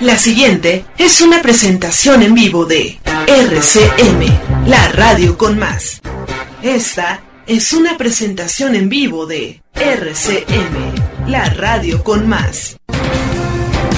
La siguiente es una presentación en vivo de RCM, la radio con más. Esta es una presentación en vivo de RCM, la radio con más.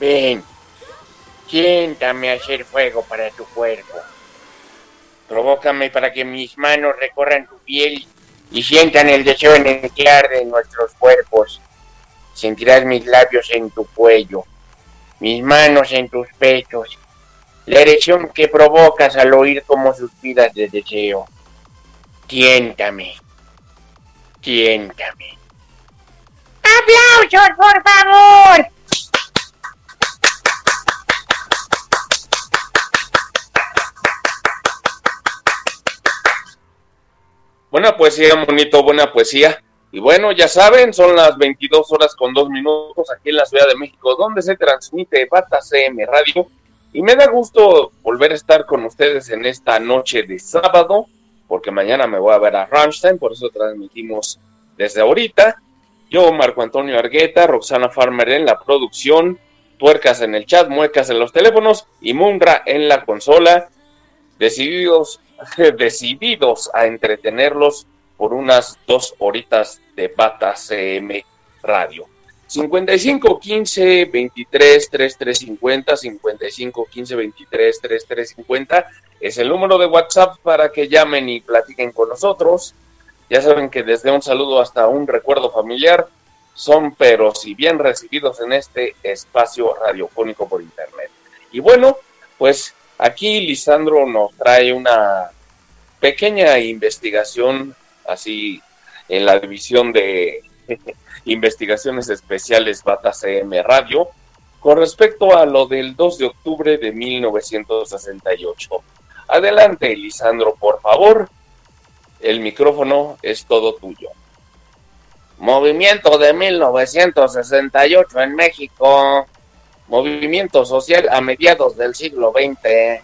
Ven, siéntame a hacer fuego para tu cuerpo. Provócame para que mis manos recorran tu piel y sientan el deseo en el que arden nuestros cuerpos. Sentirás mis labios en tu cuello, mis manos en tus pechos, la erección que provocas al oír como suspiras de deseo. Tiéntame, tiéntame. ¡Aplausos, por favor! Buena poesía, bonito, buena poesía. Y bueno, ya saben, son las 22 horas con 2 minutos aquí en la Ciudad de México, donde se transmite Bata CM Radio. Y me da gusto volver a estar con ustedes en esta noche de sábado, porque mañana me voy a ver a Rammstein, por eso transmitimos desde ahorita. Yo, Marco Antonio Argueta, Roxana Farmer en la producción, Tuercas en el chat, Muecas en los teléfonos y Munra en la consola. Decididos decididos a entretenerlos por unas dos horitas de Bata CM Radio. 55 15 23 3350 55 15 23 3350 es el número de WhatsApp para que llamen y platiquen con nosotros. Ya saben que desde un saludo hasta un recuerdo familiar son pero si bien recibidos en este espacio radiofónico por internet. Y bueno, pues Aquí Lisandro nos trae una pequeña investigación, así en la división de investigaciones especiales Bata CM Radio, con respecto a lo del 2 de octubre de 1968. Adelante, Lisandro, por favor. El micrófono es todo tuyo. Movimiento de 1968 en México movimiento social a mediados del siglo XX.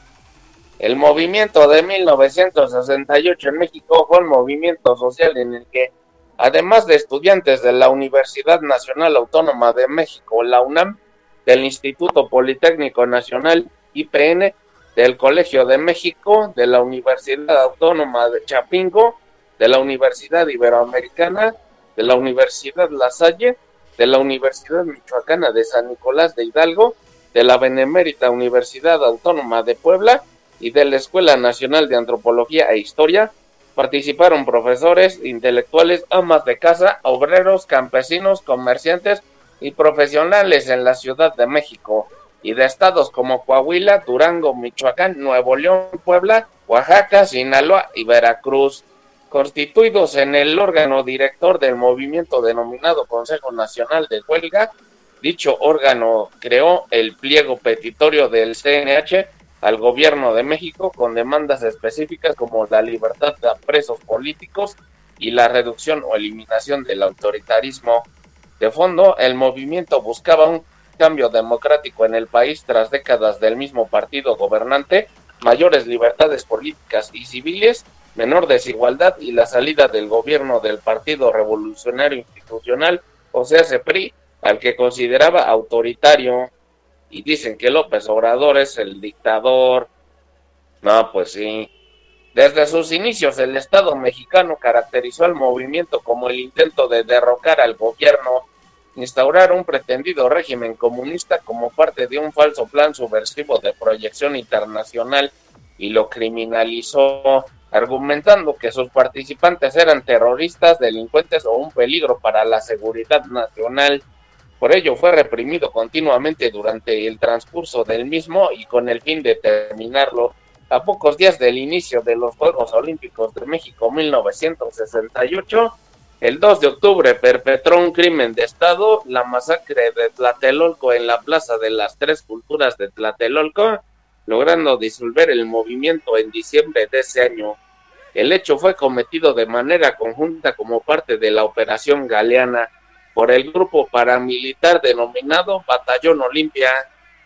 El movimiento de 1968 en México fue un movimiento social en el que, además de estudiantes de la Universidad Nacional Autónoma de México, la UNAM, del Instituto Politécnico Nacional, IPN, del Colegio de México, de la Universidad Autónoma de Chapingo, de la Universidad Iberoamericana, de la Universidad La Salle, de la Universidad Michoacana de San Nicolás de Hidalgo, de la Benemérita Universidad Autónoma de Puebla y de la Escuela Nacional de Antropología e Historia, participaron profesores, intelectuales, amas de casa, obreros, campesinos, comerciantes y profesionales en la Ciudad de México y de estados como Coahuila, Durango, Michoacán, Nuevo León, Puebla, Oaxaca, Sinaloa y Veracruz constituidos en el órgano director del movimiento denominado Consejo Nacional de Huelga. Dicho órgano creó el pliego petitorio del CNH al gobierno de México con demandas específicas como la libertad de presos políticos y la reducción o eliminación del autoritarismo. De fondo, el movimiento buscaba un cambio democrático en el país tras décadas del mismo partido gobernante, mayores libertades políticas y civiles menor desigualdad y la salida del gobierno del Partido Revolucionario Institucional, o sea, PRI, al que consideraba autoritario. Y dicen que López Obrador es el dictador. No, pues sí. Desde sus inicios, el Estado mexicano caracterizó al movimiento como el intento de derrocar al gobierno instaurar un pretendido régimen comunista como parte de un falso plan subversivo de proyección internacional y lo criminalizó, argumentando que sus participantes eran terroristas, delincuentes o un peligro para la seguridad nacional. Por ello fue reprimido continuamente durante el transcurso del mismo y con el fin de terminarlo a pocos días del inicio de los Juegos Olímpicos de México 1968, el 2 de octubre perpetró un crimen de Estado, la masacre de Tlatelolco en la Plaza de las Tres Culturas de Tlatelolco, logrando disolver el movimiento en diciembre de ese año. El hecho fue cometido de manera conjunta como parte de la Operación Galeana por el grupo paramilitar denominado Batallón Olimpia,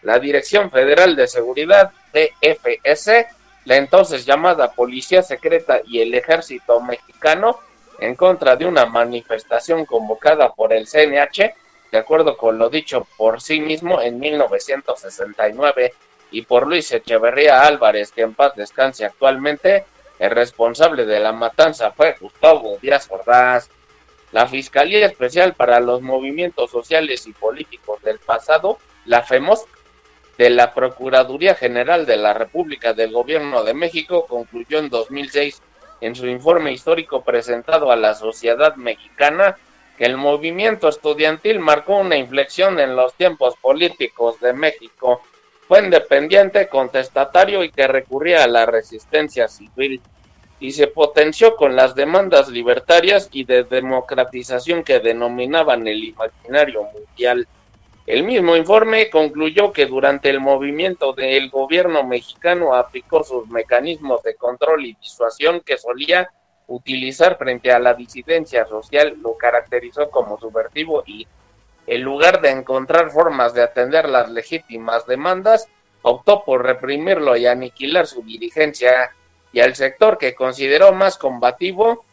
la Dirección Federal de Seguridad, DFS, la entonces llamada Policía Secreta y el Ejército Mexicano, en contra de una manifestación convocada por el CNH, de acuerdo con lo dicho por sí mismo en 1969 y por Luis Echeverría Álvarez, que en paz descanse actualmente, el responsable de la matanza fue Gustavo Díaz Ordaz. La Fiscalía Especial para los Movimientos Sociales y Políticos del pasado, la FEMOS, de la Procuraduría General de la República del Gobierno de México concluyó en 2006 en su informe histórico presentado a la sociedad mexicana que el movimiento estudiantil marcó una inflexión en los tiempos políticos de México. Fue independiente, contestatario y que recurría a la resistencia civil y se potenció con las demandas libertarias y de democratización que denominaban el imaginario mundial. El mismo informe concluyó que durante el movimiento del gobierno mexicano aplicó sus mecanismos de control y disuasión que solía utilizar frente a la disidencia social, lo caracterizó como subversivo y, en lugar de encontrar formas de atender las legítimas demandas, optó por reprimirlo y aniquilar su dirigencia y al sector que consideró más combativo,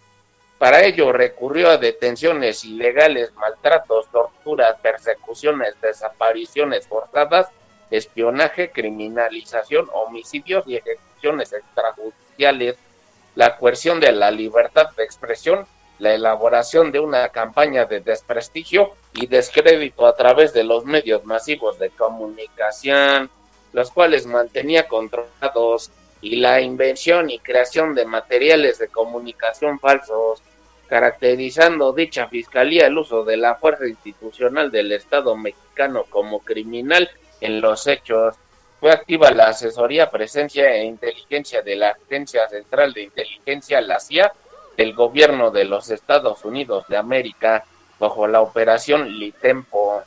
para ello recurrió a detenciones ilegales, maltratos, torturas, persecuciones, desapariciones forzadas, espionaje, criminalización, homicidios y ejecuciones extrajudiciales, la coerción de la libertad de expresión, la elaboración de una campaña de desprestigio y descrédito a través de los medios masivos de comunicación, los cuales mantenía controlados y la invención y creación de materiales de comunicación falsos, caracterizando dicha fiscalía el uso de la fuerza institucional del Estado mexicano como criminal en los hechos. Fue activa la asesoría, presencia e inteligencia de la Agencia Central de Inteligencia, la CIA, del gobierno de los Estados Unidos de América, bajo la operación Litempo.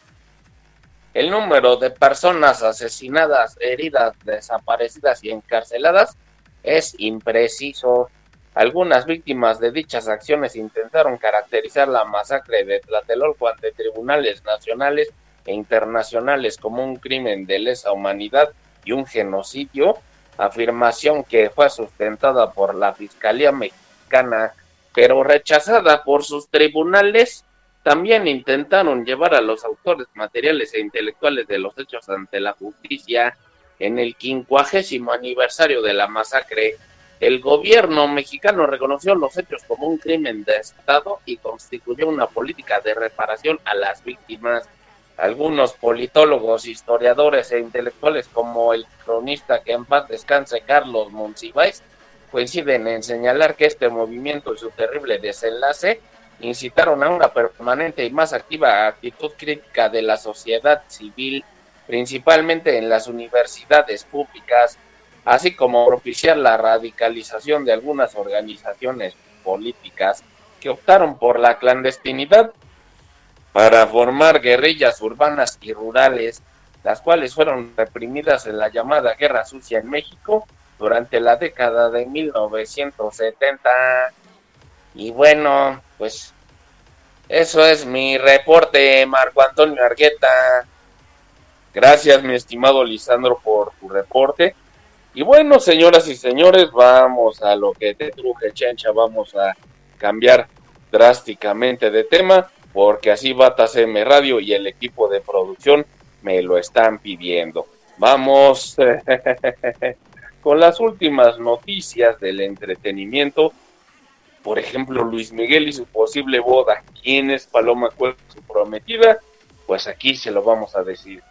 El número de personas asesinadas, heridas, desaparecidas y encarceladas es impreciso. Algunas víctimas de dichas acciones intentaron caracterizar la masacre de Tlatelolco ante tribunales nacionales e internacionales como un crimen de lesa humanidad y un genocidio, afirmación que fue sustentada por la Fiscalía Mexicana, pero rechazada por sus tribunales también intentaron llevar a los autores materiales e intelectuales de los hechos ante la justicia. En el quincuagésimo aniversario de la masacre, el gobierno mexicano reconoció los hechos como un crimen de Estado y constituyó una política de reparación a las víctimas. Algunos politólogos, historiadores e intelectuales como el cronista que en paz descanse Carlos Monsiváis coinciden en señalar que este movimiento y su terrible desenlace incitaron a una permanente y más activa actitud crítica de la sociedad civil, principalmente en las universidades públicas, así como propiciar la radicalización de algunas organizaciones políticas que optaron por la clandestinidad para formar guerrillas urbanas y rurales, las cuales fueron reprimidas en la llamada Guerra Sucia en México durante la década de 1970. Y bueno, pues eso es mi reporte, Marco Antonio Argueta. Gracias, mi estimado Lisandro, por tu reporte. Y bueno, señoras y señores, vamos a lo que te truje, chencha. Vamos a cambiar drásticamente de tema, porque así va TACM Radio y el equipo de producción me lo están pidiendo. Vamos con las últimas noticias del entretenimiento por ejemplo, Luis Miguel y su posible boda. ¿Quién es Paloma Cueva, su prometida? Pues aquí se lo vamos a decir.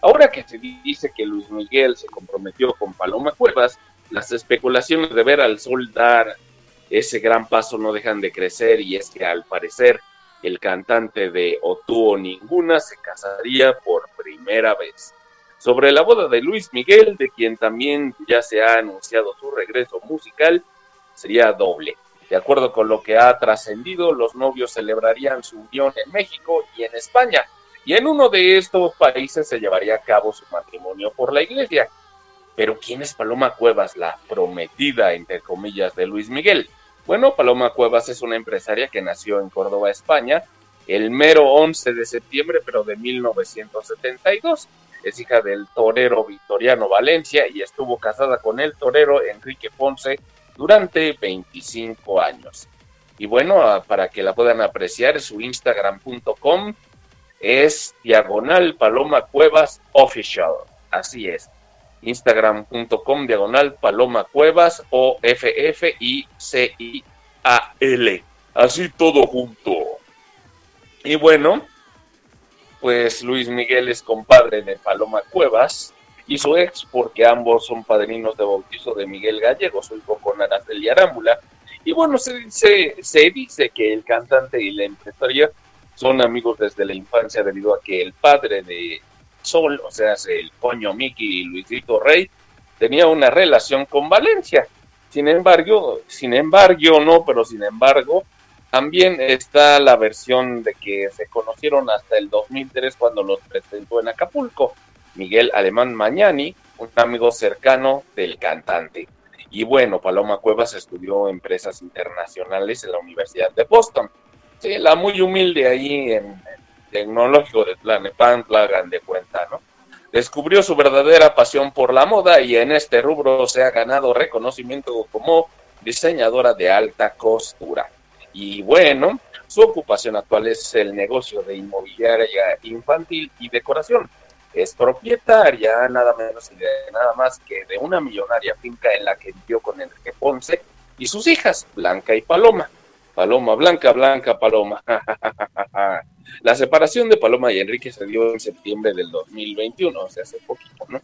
Ahora que se dice que Luis Miguel se comprometió con Paloma Cuevas, las especulaciones de ver al sol dar ese gran paso no dejan de crecer y es que al parecer el cantante de O tú o ninguna se casaría por primera vez. Sobre la boda de Luis Miguel, de quien también ya se ha anunciado su regreso musical, sería doble. De acuerdo con lo que ha trascendido, los novios celebrarían su unión en México y en España, y en uno de estos países se llevaría a cabo su matrimonio por la iglesia. Pero ¿quién es Paloma Cuevas, la prometida, entre comillas, de Luis Miguel? Bueno, Paloma Cuevas es una empresaria que nació en Córdoba, España, el mero 11 de septiembre, pero de 1972. Es hija del torero Victoriano Valencia y estuvo casada con el torero Enrique Ponce durante 25 años. Y bueno, para que la puedan apreciar, su instagram.com es diagonal Paloma Cuevas Official. Así es. Instagram.com diagonal Paloma Cuevas o F F I C I A L. Así todo junto. Y bueno, pues Luis Miguel es compadre de Paloma Cuevas y su ex, porque ambos son padrinos de bautizo de Miguel Gallego, su hijo con Araceli Arámbula. Y bueno, se dice, se dice que el cantante y la empresaria son amigos desde la infancia debido a que el padre de Sol, o sea, el coño Mickey y Luisito Rey, tenía una relación con Valencia. Sin embargo, sin embargo, no, pero sin embargo, también está la versión de que se conocieron hasta el 2003 cuando los presentó en Acapulco. Miguel Alemán Mañani, un amigo cercano del cantante. Y bueno, Paloma Cuevas estudió empresas internacionales en la Universidad de Boston. Sí, la muy humilde ahí en, el tecnológico de Tlanepantla, hagan de cuenta, ¿no? Descubrió su verdadera pasión por la moda y en este rubro se ha ganado reconocimiento como diseñadora de alta costura. Y bueno, su ocupación actual es el negocio de inmobiliaria infantil y decoración. Es propietaria nada menos y de nada más que de una millonaria finca en la que vivió con Enrique Ponce y sus hijas, Blanca y Paloma. Paloma, Blanca, Blanca, Paloma. la separación de Paloma y Enrique se dio en septiembre del 2021, o sea, hace poquito, ¿no?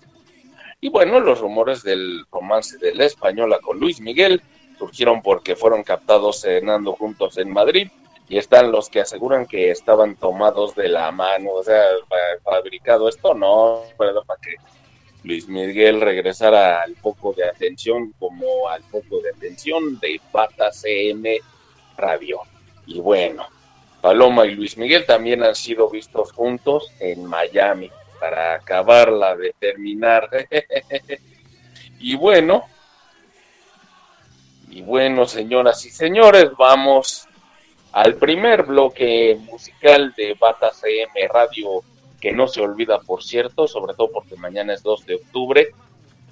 Y bueno, los rumores del romance de la española con Luis Miguel surgieron porque fueron captados cenando juntos en Madrid y están los que aseguran que estaban tomados de la mano, o sea, fabricado esto, no, pero para que Luis Miguel regresara al foco de atención como al foco de atención de Pata CM Radio. Y bueno, Paloma y Luis Miguel también han sido vistos juntos en Miami para acabarla de terminar. y bueno, y bueno, señoras y señores, vamos al primer bloque musical de Bata CM Radio, que no se olvida, por cierto, sobre todo porque mañana es 2 de octubre,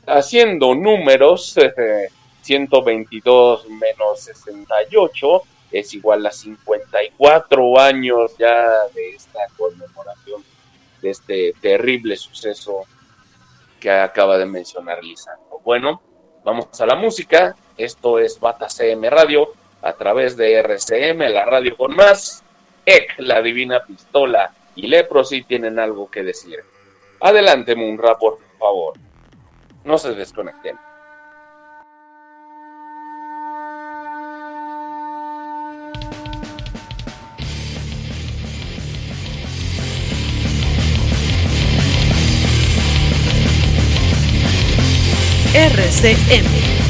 haciendo números, 122 menos 68 es igual a 54 años ya de esta conmemoración de este terrible suceso que acaba de mencionar Lisandro. Bueno, vamos a la música. Esto es Bata CM Radio a través de RCM, la radio con más. EC, la divina pistola y Leprosy tienen algo que decir. Adelante, Munra, por favor. No se desconecten. RCM.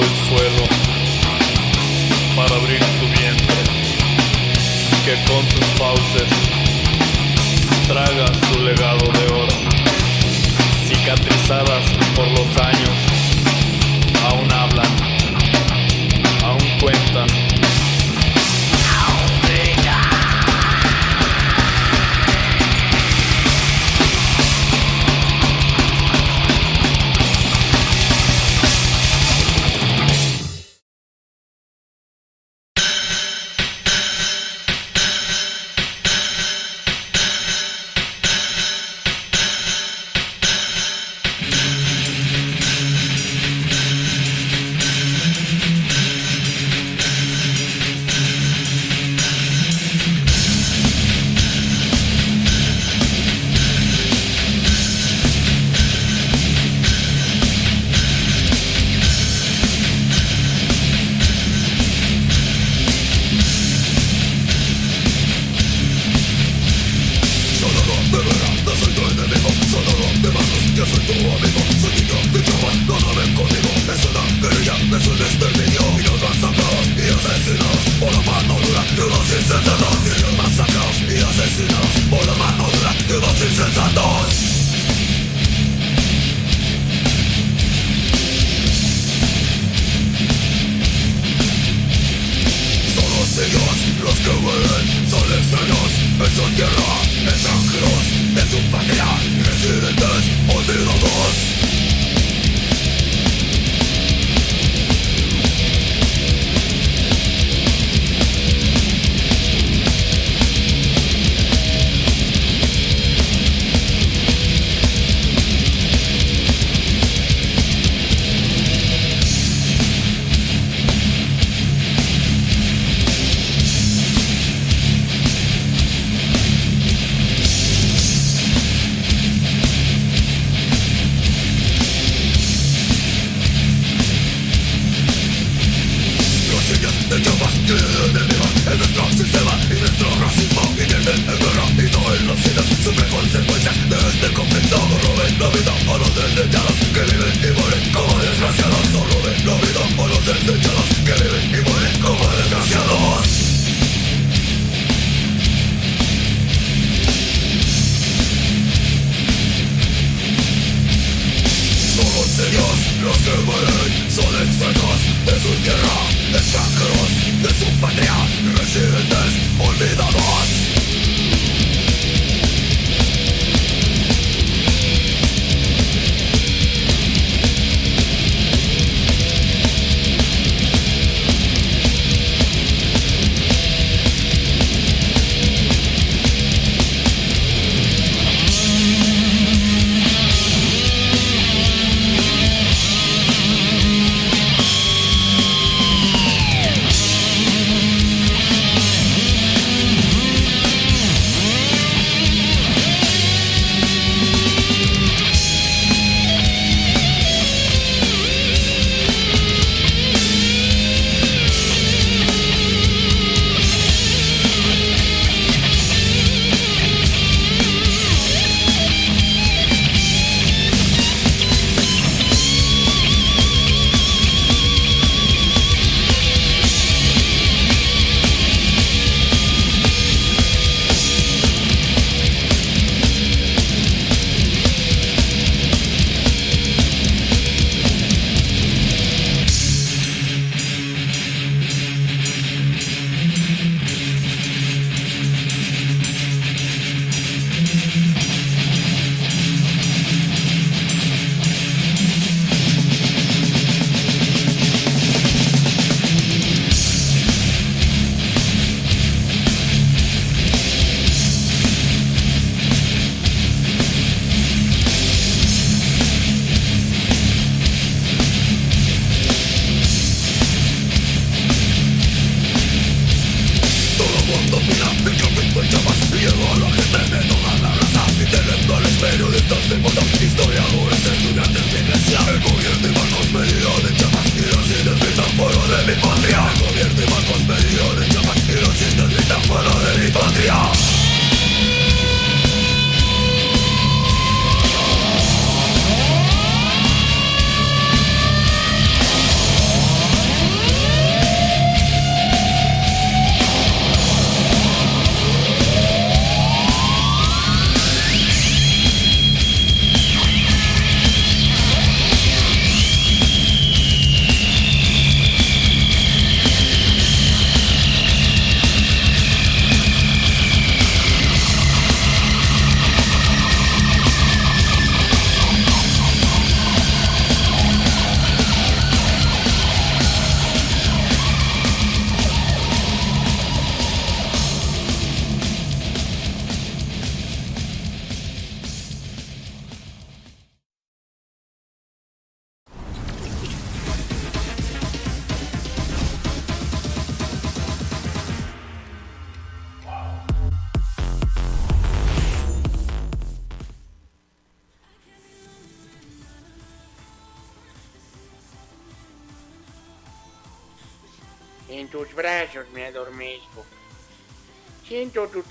el suelo para abrir tu vientre, que con tus fauces tragas su legado de oro, cicatrizadas por los años.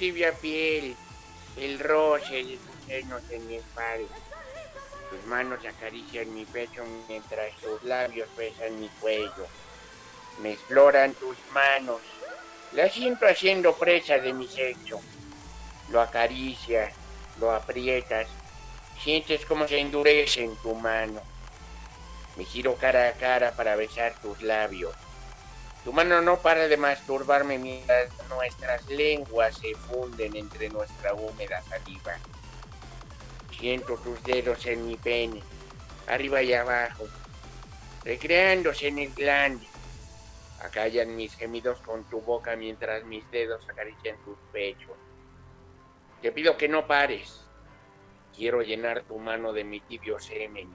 Tibia piel, el roce de tus senos en mi espalda. Tus manos acarician mi pecho mientras tus labios besan mi cuello. Me exploran tus manos. La siento haciendo presa de mi sexo. Lo acaricias, lo aprietas. Sientes como se endurece en tu mano. Me giro cara a cara para besar tus labios. Tu mano no para de masturbarme mientras nuestras lenguas se funden entre nuestra húmeda saliva. Siento tus dedos en mi pene, arriba y abajo, recreándose en el glande. Acallan mis gemidos con tu boca mientras mis dedos acarician tus pechos. Te pido que no pares. Quiero llenar tu mano de mi tibio semen.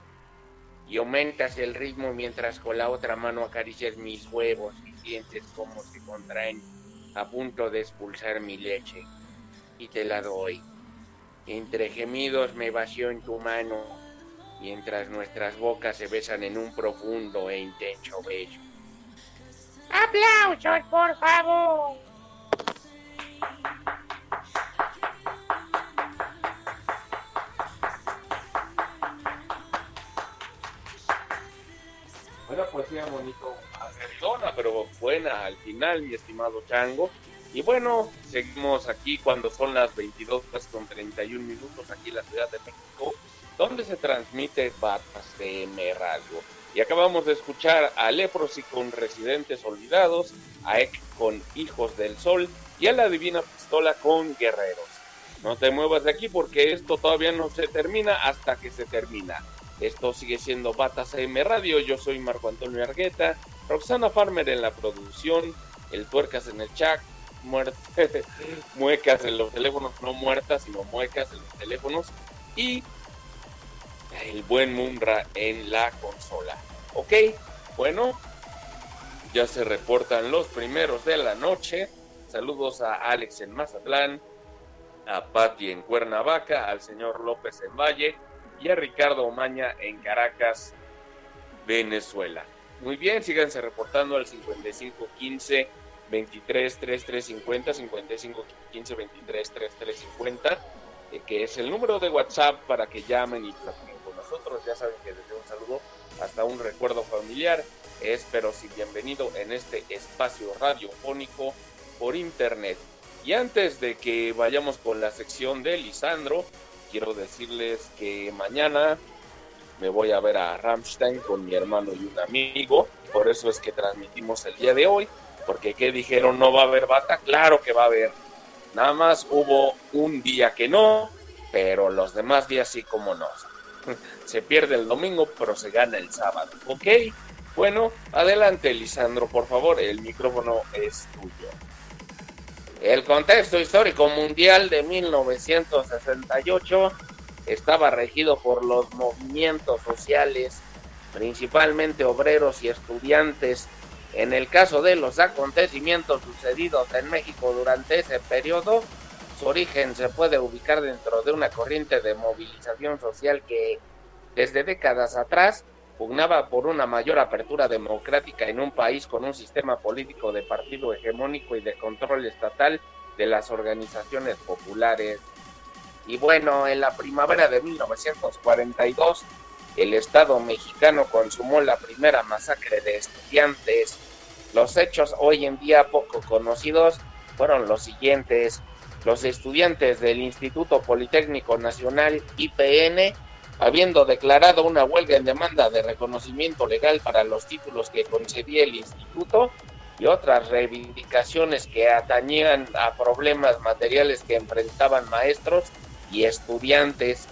Y aumentas el ritmo mientras con la otra mano acaricias mis huevos sientes como se contraen a punto de expulsar mi leche y te la doy. Entre gemidos me vació en tu mano mientras nuestras bocas se besan en un profundo e intenso beso. ¡Aplausos, por favor! Buena poesía, bonito pero buena al final, mi estimado Chango. Y bueno, seguimos aquí cuando son las 22 horas con 31 minutos aquí en la Ciudad de México, donde se transmite Batas de Radio. Y acabamos de escuchar a Leprosy con Residentes Olvidados, a Ek con Hijos del Sol y a la Divina Pistola con Guerreros. No te muevas de aquí porque esto todavía no se termina hasta que se termina. Esto sigue siendo Batas AM Radio. Yo soy Marco Antonio Argueta Roxana Farmer en la producción, el tuercas en el chat, muecas en los teléfonos, no muertas, sino muecas en los teléfonos, y el buen Mumra en la consola. Ok, bueno, ya se reportan los primeros de la noche. Saludos a Alex en Mazatlán, a Patti en Cuernavaca, al señor López en Valle y a Ricardo Omaña en Caracas, Venezuela. Muy bien, síganse reportando al 5515 23 3350 5515 23 3350 que es el número de WhatsApp para que llamen y platiquen con nosotros. Ya saben que desde un saludo hasta un recuerdo familiar. Espero si bienvenido en este espacio radiofónico por internet. Y antes de que vayamos con la sección de Lisandro, quiero decirles que mañana me voy a ver a Rammstein con mi hermano y un amigo. Por eso es que transmitimos el día de hoy. Porque ¿qué dijeron? ¿No va a haber bata? Claro que va a haber. Nada más hubo un día que no, pero los demás días sí como no. Se pierde el domingo, pero se gana el sábado. ¿Ok? Bueno, adelante, Lisandro, por favor, el micrófono es tuyo. El contexto histórico mundial de 1968 estaba regido por los movimientos sociales, principalmente obreros y estudiantes. En el caso de los acontecimientos sucedidos en México durante ese periodo, Su origen se puede ubicar dentro de una corriente de movilización social que desde décadas atrás pugnaba por una mayor apertura democrática en un país con un sistema político de partido hegemónico y de control estatal de las organizaciones populares. Y bueno, en la primavera de 1942, el Estado mexicano consumó la primera masacre de estudiantes. Los hechos hoy en día poco conocidos fueron los siguientes. Los estudiantes del Instituto Politécnico Nacional IPN habiendo declarado una huelga en demanda de reconocimiento legal para los títulos que concedía el instituto y otras reivindicaciones que atañían a problemas materiales que enfrentaban maestros y estudiantes,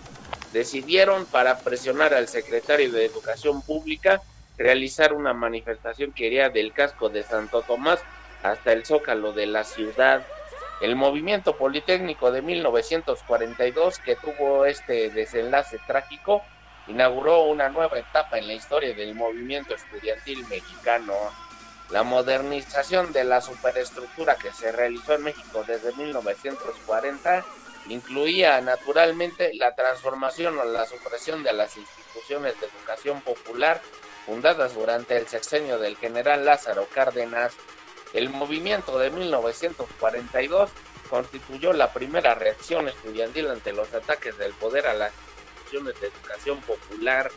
decidieron para presionar al secretario de Educación Pública realizar una manifestación que iría del casco de Santo Tomás hasta el zócalo de la ciudad el movimiento politécnico de 1942, que tuvo este desenlace trágico, inauguró una nueva etapa en la historia del movimiento estudiantil mexicano. La modernización de la superestructura que se realizó en México desde 1940 incluía naturalmente la transformación o la supresión de las instituciones de educación popular fundadas durante el sexenio del general Lázaro Cárdenas el movimiento de 1942 constituyó la primera reacción estudiantil ante los ataques del poder a las instituciones de educación popular.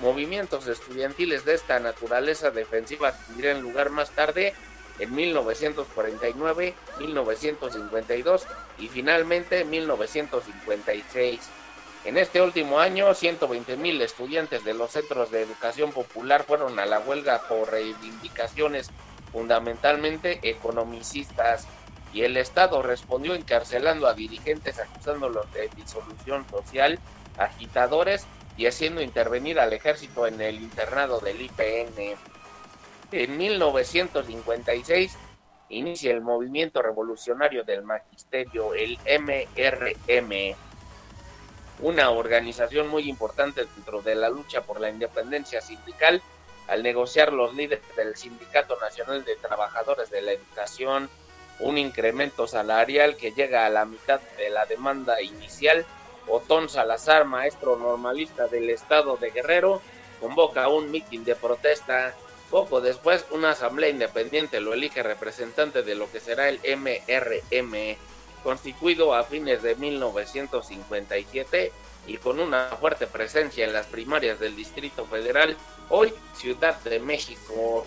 Movimientos estudiantiles de esta naturaleza defensiva tendrían lugar más tarde en 1949, 1952 y finalmente 1956. En este último año, 120.000 estudiantes de los centros de educación popular fueron a la huelga por reivindicaciones fundamentalmente economicistas, y el Estado respondió encarcelando a dirigentes acusándolos de disolución social, agitadores y haciendo intervenir al ejército en el internado del IPN. En 1956 inicia el movimiento revolucionario del magisterio, el MRM, una organización muy importante dentro de la lucha por la independencia sindical al negociar los líderes del Sindicato Nacional de Trabajadores de la Educación un incremento salarial que llega a la mitad de la demanda inicial, Otón Salazar, maestro normalista del estado de Guerrero, convoca un mitin de protesta. Poco después, una asamblea independiente lo elige representante de lo que será el MRM, constituido a fines de 1957 y con una fuerte presencia en las primarias del Distrito Federal, hoy Ciudad de México.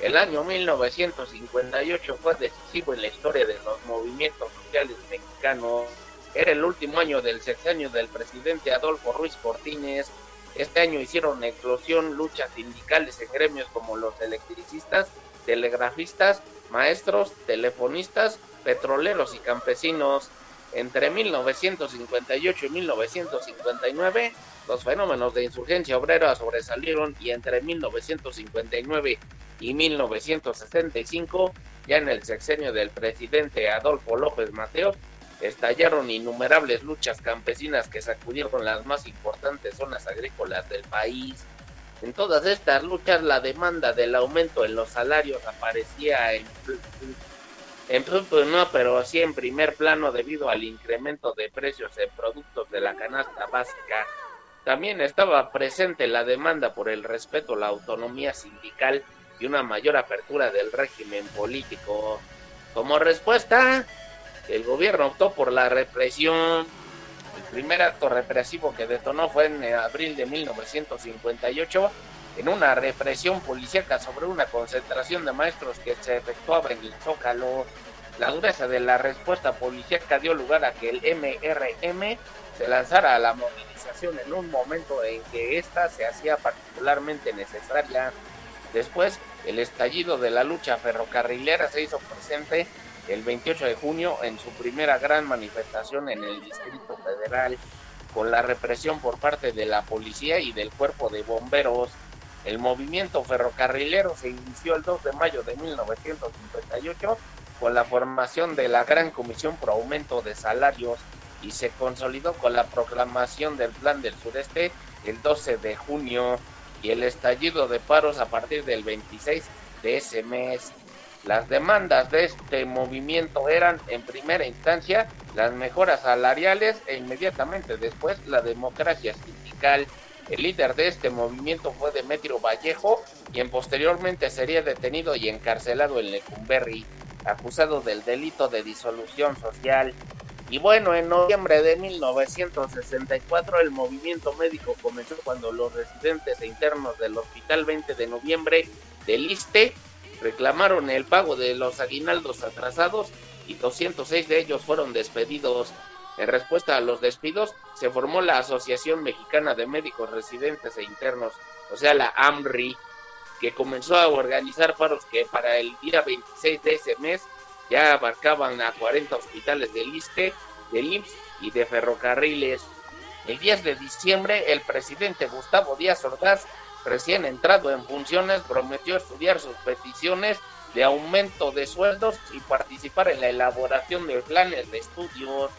El año 1958 fue decisivo en la historia de los movimientos sociales mexicanos. Era el último año del sexenio del presidente Adolfo Ruiz Cortines. Este año hicieron eclosión luchas sindicales en gremios como los electricistas, telegrafistas, maestros, telefonistas, petroleros y campesinos. Entre 1958 y 1959, los fenómenos de insurgencia obrera sobresalieron y entre 1959 y 1965, ya en el sexenio del presidente Adolfo López Mateos, estallaron innumerables luchas campesinas que sacudieron las más importantes zonas agrícolas del país. En todas estas luchas la demanda del aumento en los salarios aparecía en en no, pero sí en primer plano debido al incremento de precios en productos de la canasta básica. También estaba presente la demanda por el respeto a la autonomía sindical y una mayor apertura del régimen político. Como respuesta, el gobierno optó por la represión. El primer acto represivo que detonó fue en abril de 1958 en una represión policíaca sobre una concentración de maestros que se efectuaba en el Zócalo. La dureza de la respuesta policíaca dio lugar a que el MRM se lanzara a la movilización en un momento en que ésta se hacía particularmente necesaria. Después, el estallido de la lucha ferrocarrilera se hizo presente el 28 de junio en su primera gran manifestación en el Distrito Federal, con la represión por parte de la policía y del cuerpo de bomberos. El movimiento ferrocarrilero se inició el 2 de mayo de 1958 con la formación de la Gran Comisión por Aumento de Salarios y se consolidó con la proclamación del Plan del Sureste el 12 de junio y el estallido de paros a partir del 26 de ese mes. Las demandas de este movimiento eran, en primera instancia, las mejoras salariales e inmediatamente después la democracia sindical. El líder de este movimiento fue Demetrio Vallejo, quien posteriormente sería detenido y encarcelado en Lecumberri, acusado del delito de disolución social. Y bueno, en noviembre de 1964 el movimiento médico comenzó cuando los residentes e internos del Hospital 20 de Noviembre del ISTE reclamaron el pago de los aguinaldos atrasados y 206 de ellos fueron despedidos. En respuesta a los despidos, se formó la Asociación Mexicana de Médicos Residentes e Internos, o sea, la AMRI, que comenzó a organizar paros que para el día 26 de ese mes ya abarcaban a 40 hospitales del ISTE, del IMSS y de ferrocarriles. El 10 de diciembre, el presidente Gustavo Díaz Ordaz, recién entrado en funciones, prometió estudiar sus peticiones de aumento de sueldos y participar en la elaboración de planes de estudios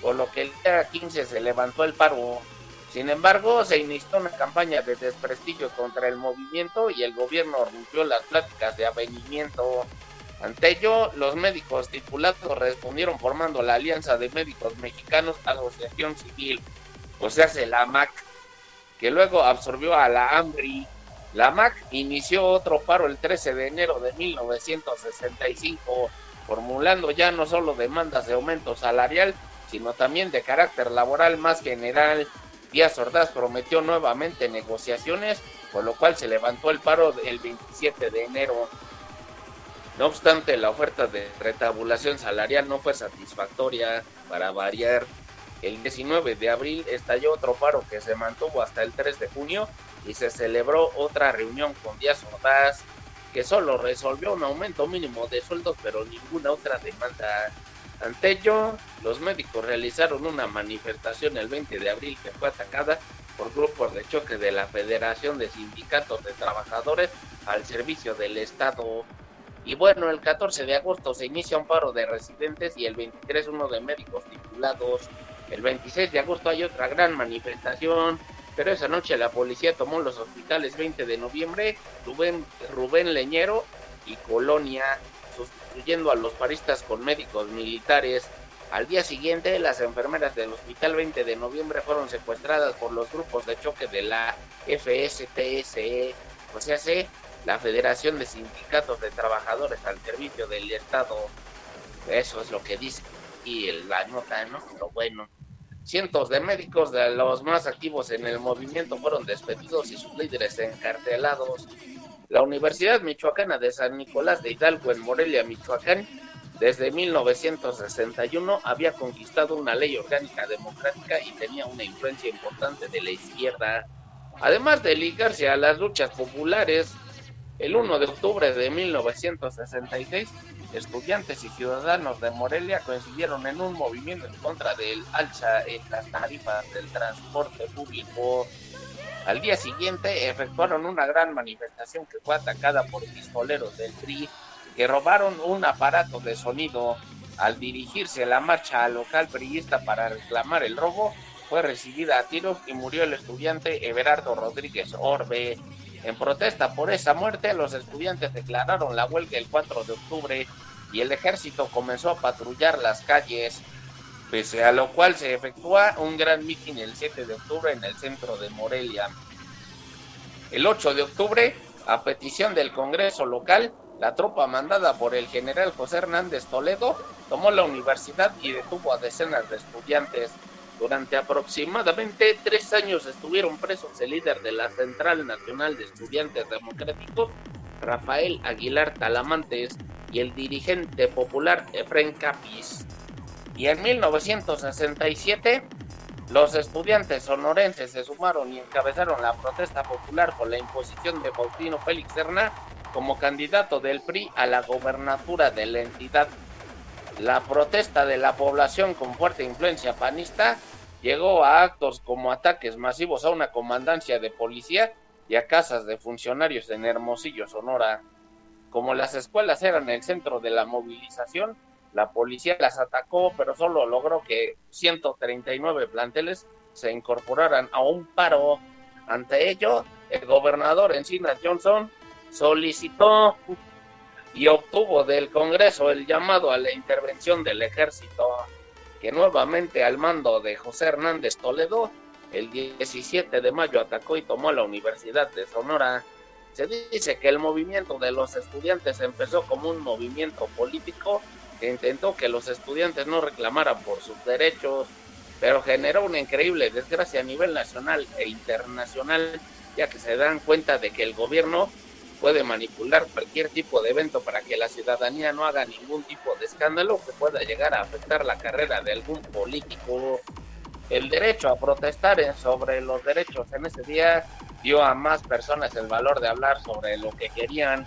por lo que el día 15 se levantó el paro. Sin embargo, se inició una campaña de desprestigio contra el movimiento y el gobierno rompió las pláticas de avenimiento. Ante ello, los médicos titulados respondieron formando la Alianza de Médicos Mexicanos Asociación Civil, o sea, la MAC, que luego absorbió a la AMRI. La MAC inició otro paro el 13 de enero de 1965, formulando ya no solo demandas de aumento salarial, sino también de carácter laboral más general. Díaz Ordaz prometió nuevamente negociaciones, por lo cual se levantó el paro el 27 de enero. No obstante, la oferta de retabulación salarial no fue satisfactoria para variar. El 19 de abril estalló otro paro que se mantuvo hasta el 3 de junio y se celebró otra reunión con Díaz Ordaz que solo resolvió un aumento mínimo de sueldos pero ninguna otra demanda. Ante ello, los médicos realizaron una manifestación el 20 de abril que fue atacada por grupos de choque de la Federación de Sindicatos de Trabajadores al servicio del Estado. Y bueno, el 14 de agosto se inicia un paro de residentes y el 23 uno de médicos titulados. El 26 de agosto hay otra gran manifestación, pero esa noche la policía tomó los hospitales 20 de noviembre, Rubén, Leñero y Colonia sustituyendo a los paristas con médicos militares. Al día siguiente, las enfermeras del Hospital 20 de Noviembre fueron secuestradas por los grupos de choque de la FSTSE, o sea, la Federación de Sindicatos de Trabajadores al Servicio del Estado. Eso es lo que dice y la nota, ¿no? Lo bueno. Cientos de médicos de los más activos en el movimiento fueron despedidos y sus líderes encarcelados. La Universidad Michoacana de San Nicolás de Hidalgo en Morelia, Michoacán, desde 1961 había conquistado una ley orgánica democrática y tenía una influencia importante de la izquierda. Además de ligarse a las luchas populares, el 1 de octubre de 1966, estudiantes y ciudadanos de Morelia coincidieron en un movimiento en contra del alza en las tarifas del transporte público. Al día siguiente efectuaron una gran manifestación que fue atacada por pistoleros del PRI que robaron un aparato de sonido. Al dirigirse la marcha al local priista para reclamar el robo, fue recibida a tiros y murió el estudiante Everardo Rodríguez Orbe. En protesta por esa muerte, los estudiantes declararon la huelga el 4 de octubre y el ejército comenzó a patrullar las calles pese a lo cual se efectúa un gran mitin el 7 de octubre en el centro de Morelia. El 8 de octubre, a petición del Congreso local, la tropa mandada por el general José Hernández Toledo tomó la universidad y detuvo a decenas de estudiantes. Durante aproximadamente tres años estuvieron presos el líder de la Central Nacional de Estudiantes Democráticos, Rafael Aguilar Talamantes, y el dirigente popular Efren Capis. Y en 1967, los estudiantes sonorenses se sumaron y encabezaron la protesta popular por la imposición de Faustino Félix Serna como candidato del PRI a la gobernatura de la entidad. La protesta de la población con fuerte influencia panista llegó a actos como ataques masivos a una comandancia de policía y a casas de funcionarios en Hermosillo, Sonora. Como las escuelas eran el centro de la movilización, la policía las atacó, pero solo logró que 139 planteles se incorporaran a un paro. Ante ello, el gobernador Encinas Johnson solicitó y obtuvo del Congreso el llamado a la intervención del ejército, que nuevamente al mando de José Hernández Toledo, el 17 de mayo atacó y tomó la Universidad de Sonora. Se dice que el movimiento de los estudiantes empezó como un movimiento político que intentó que los estudiantes no reclamaran por sus derechos, pero generó una increíble desgracia a nivel nacional e internacional, ya que se dan cuenta de que el gobierno puede manipular cualquier tipo de evento para que la ciudadanía no haga ningún tipo de escándalo que pueda llegar a afectar la carrera de algún político. El derecho a protestar sobre los derechos en ese día dio a más personas el valor de hablar sobre lo que querían.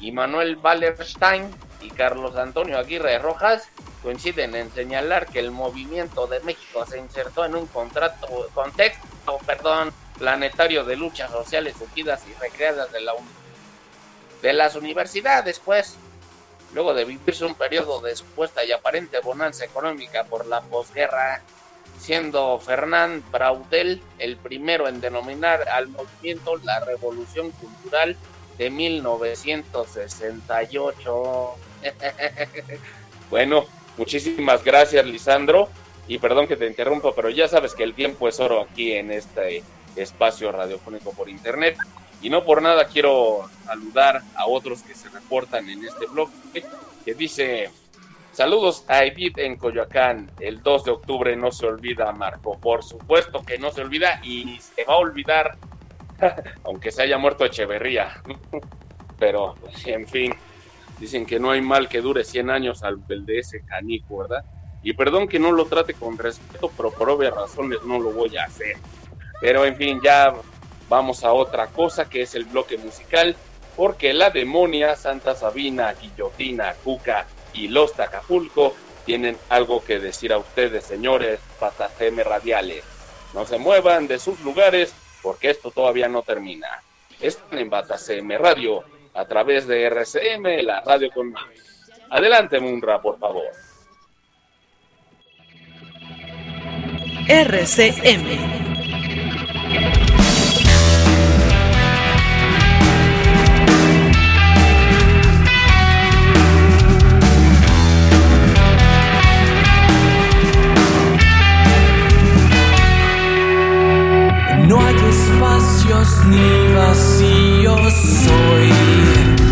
Y Manuel Wallerstein y Carlos Antonio Aguirre Rojas coinciden en señalar que el movimiento de México se insertó en un contrato, contexto perdón, planetario de luchas sociales unidas y recreadas de la de las universidades, pues, luego de vivirse un periodo de supuesta y aparente bonanza económica por la posguerra, siendo Fernán Braudel el primero en denominar al movimiento la Revolución Cultural de 1968. bueno, muchísimas gracias, Lisandro. Y perdón que te interrumpa, pero ya sabes que el tiempo es oro aquí en este espacio radiofónico por internet. Y no por nada quiero saludar a otros que se reportan en este blog, que dice, saludos a Edith en Coyoacán, el 2 de octubre no se olvida, Marco. Por supuesto que no se olvida y se va a olvidar, aunque se haya muerto Echeverría. Pero, en fin, dicen que no hay mal que dure 100 años al de ese canico, ¿verdad? Y perdón que no lo trate con respeto, pero por obvias razones no lo voy a hacer. Pero en fin, ya vamos a otra cosa que es el bloque musical, porque la demonia, Santa Sabina, Guillotina, Cuca y los Tacapulco tienen algo que decir a ustedes, señores patateme radiales. No se muevan de sus lugares porque esto todavía no termina. Están en Batacm Radio a través de RCM, la radio con más. Adelante, Munra, por favor. RCM espacios ni vacíos hoy.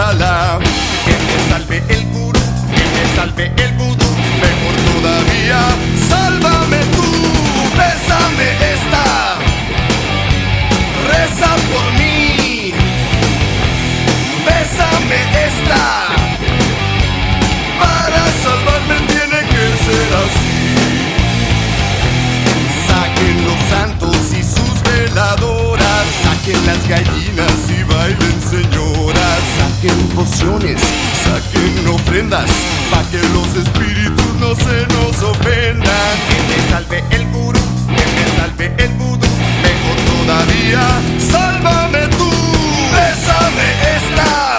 Que me salve el gurú, que me salve el vudú, mejor todavía, sálvame tú, bésame esta, reza por mí, bésame esta, para salvarme tiene que ser así. Saquen los santos y sus veladoras, saquen las gallinas saquen pociones, saquen ofrendas, pa que los espíritus no se nos ofendan. Que me salve el gurú, que me salve el vudú, mejor todavía, sálvame tú, bésame esta.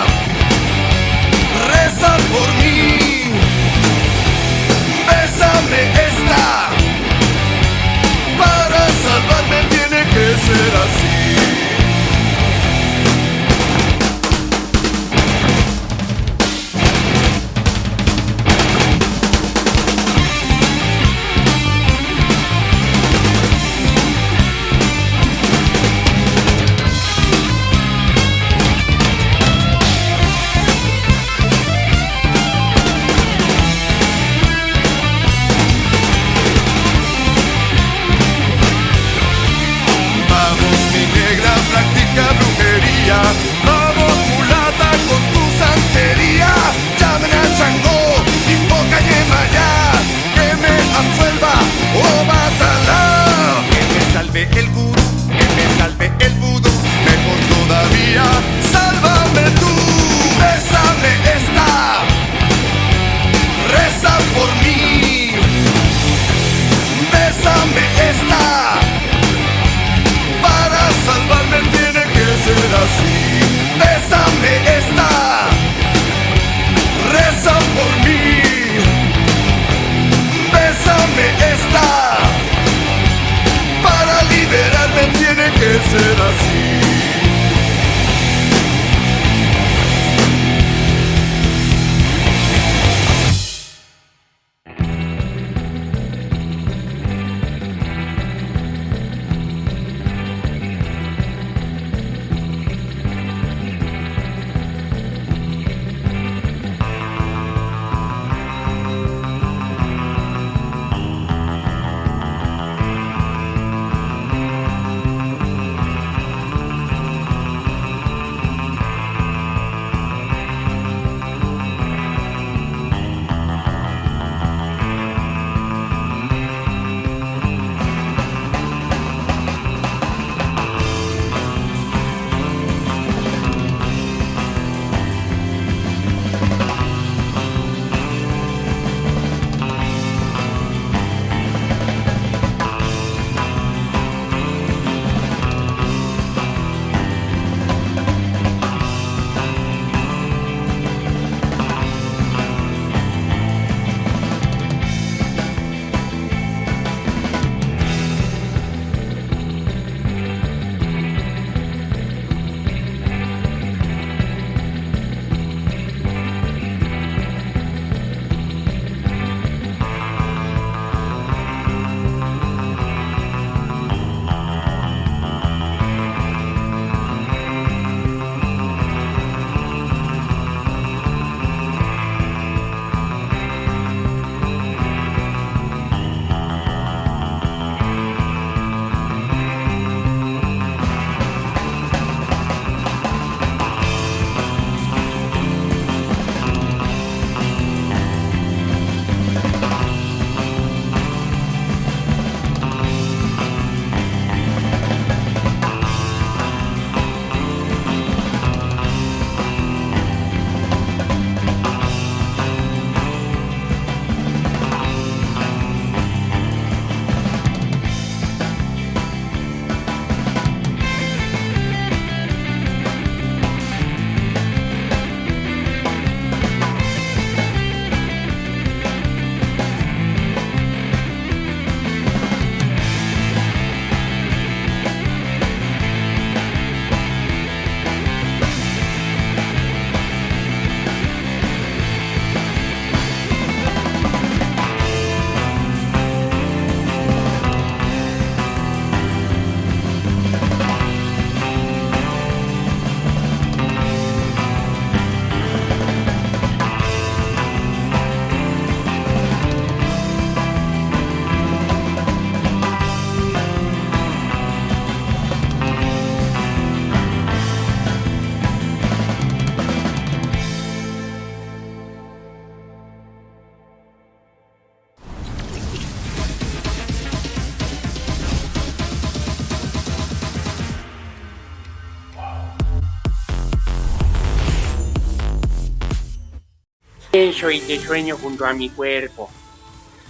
Y te sueño junto a mi cuerpo.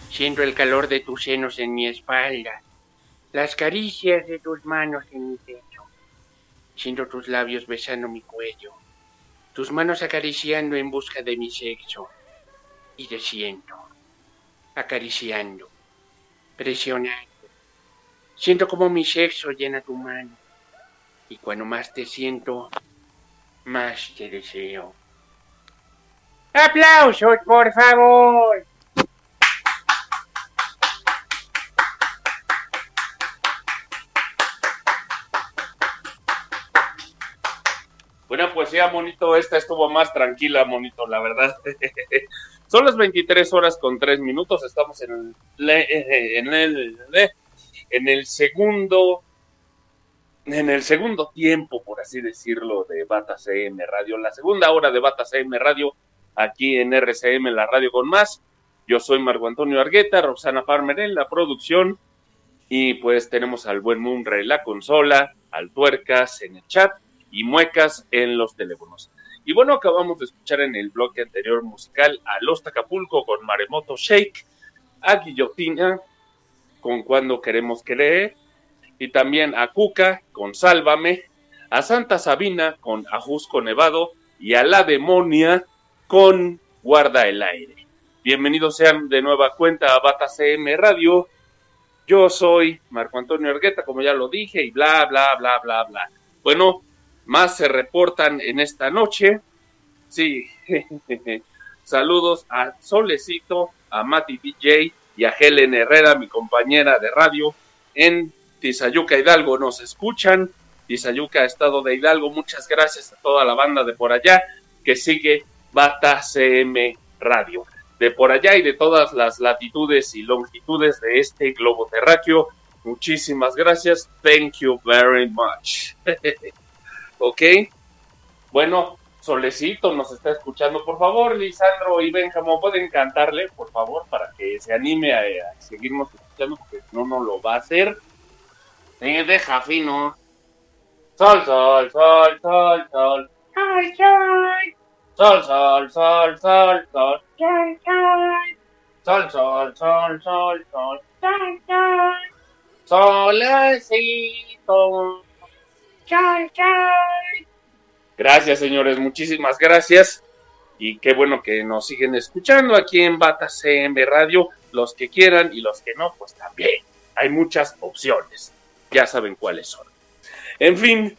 Siento el calor de tus senos en mi espalda, las caricias de tus manos en mi pecho. Siento tus labios besando mi cuello, tus manos acariciando en busca de mi sexo. Y te siento, acariciando, presionando. Siento como mi sexo llena tu mano. Y cuando más te siento, más te deseo. ¡Aplausos, por favor! Buena poesía, monito. Esta estuvo más tranquila, monito, la verdad. Son las 23 horas con 3 minutos. Estamos en el, en el, en el segundo en el segundo tiempo, por así decirlo, de Bata CM Radio, la segunda hora de Bata CM Radio, aquí en RCM, la radio con más. Yo soy Marco Antonio Argueta, Roxana Farmer en la producción, y pues tenemos al buen Munra en la consola, al Tuercas en el chat y Muecas en los teléfonos. Y bueno, acabamos de escuchar en el bloque anterior musical a Los Tacapulco con Maremoto Shake, a Guillotina con Cuando Queremos Querer, y también a Cuca con Sálvame, a Santa Sabina con Ajusco Nevado y a La Demonia con Guarda el Aire. Bienvenidos sean de nueva cuenta a Bata CM Radio. Yo soy Marco Antonio Ergueta, como ya lo dije, y bla, bla, bla, bla, bla. Bueno, más se reportan en esta noche. Sí, saludos a Solecito, a Mati DJ y a Helen Herrera, mi compañera de radio, en Tizayuca Hidalgo nos escuchan. Tizayuca, Estado de Hidalgo, muchas gracias a toda la banda de por allá que sigue Bata CM Radio. De por allá y de todas las latitudes y longitudes de este globo terráqueo, muchísimas gracias. Thank you very much. ok. Bueno, Solecito nos está escuchando. Por favor, Lisandro y Benjamín, pueden cantarle, por favor, para que se anime a, seguirnos escuchando, porque no, no lo va a hacer. Sí, deja fino. Sol, sol, sol, sol, sol. Sol, sol. Sol, sol, sol, sol, sol. Sol, sol. Sol, sol, sol, sol, sol. Sol, Solecito. Sol, sol. Gracias, señores. Muchísimas gracias. Y qué bueno que nos siguen escuchando aquí en Bata CM Radio. Los que quieran y los que no, pues también. Hay muchas opciones ya saben cuáles son. En fin,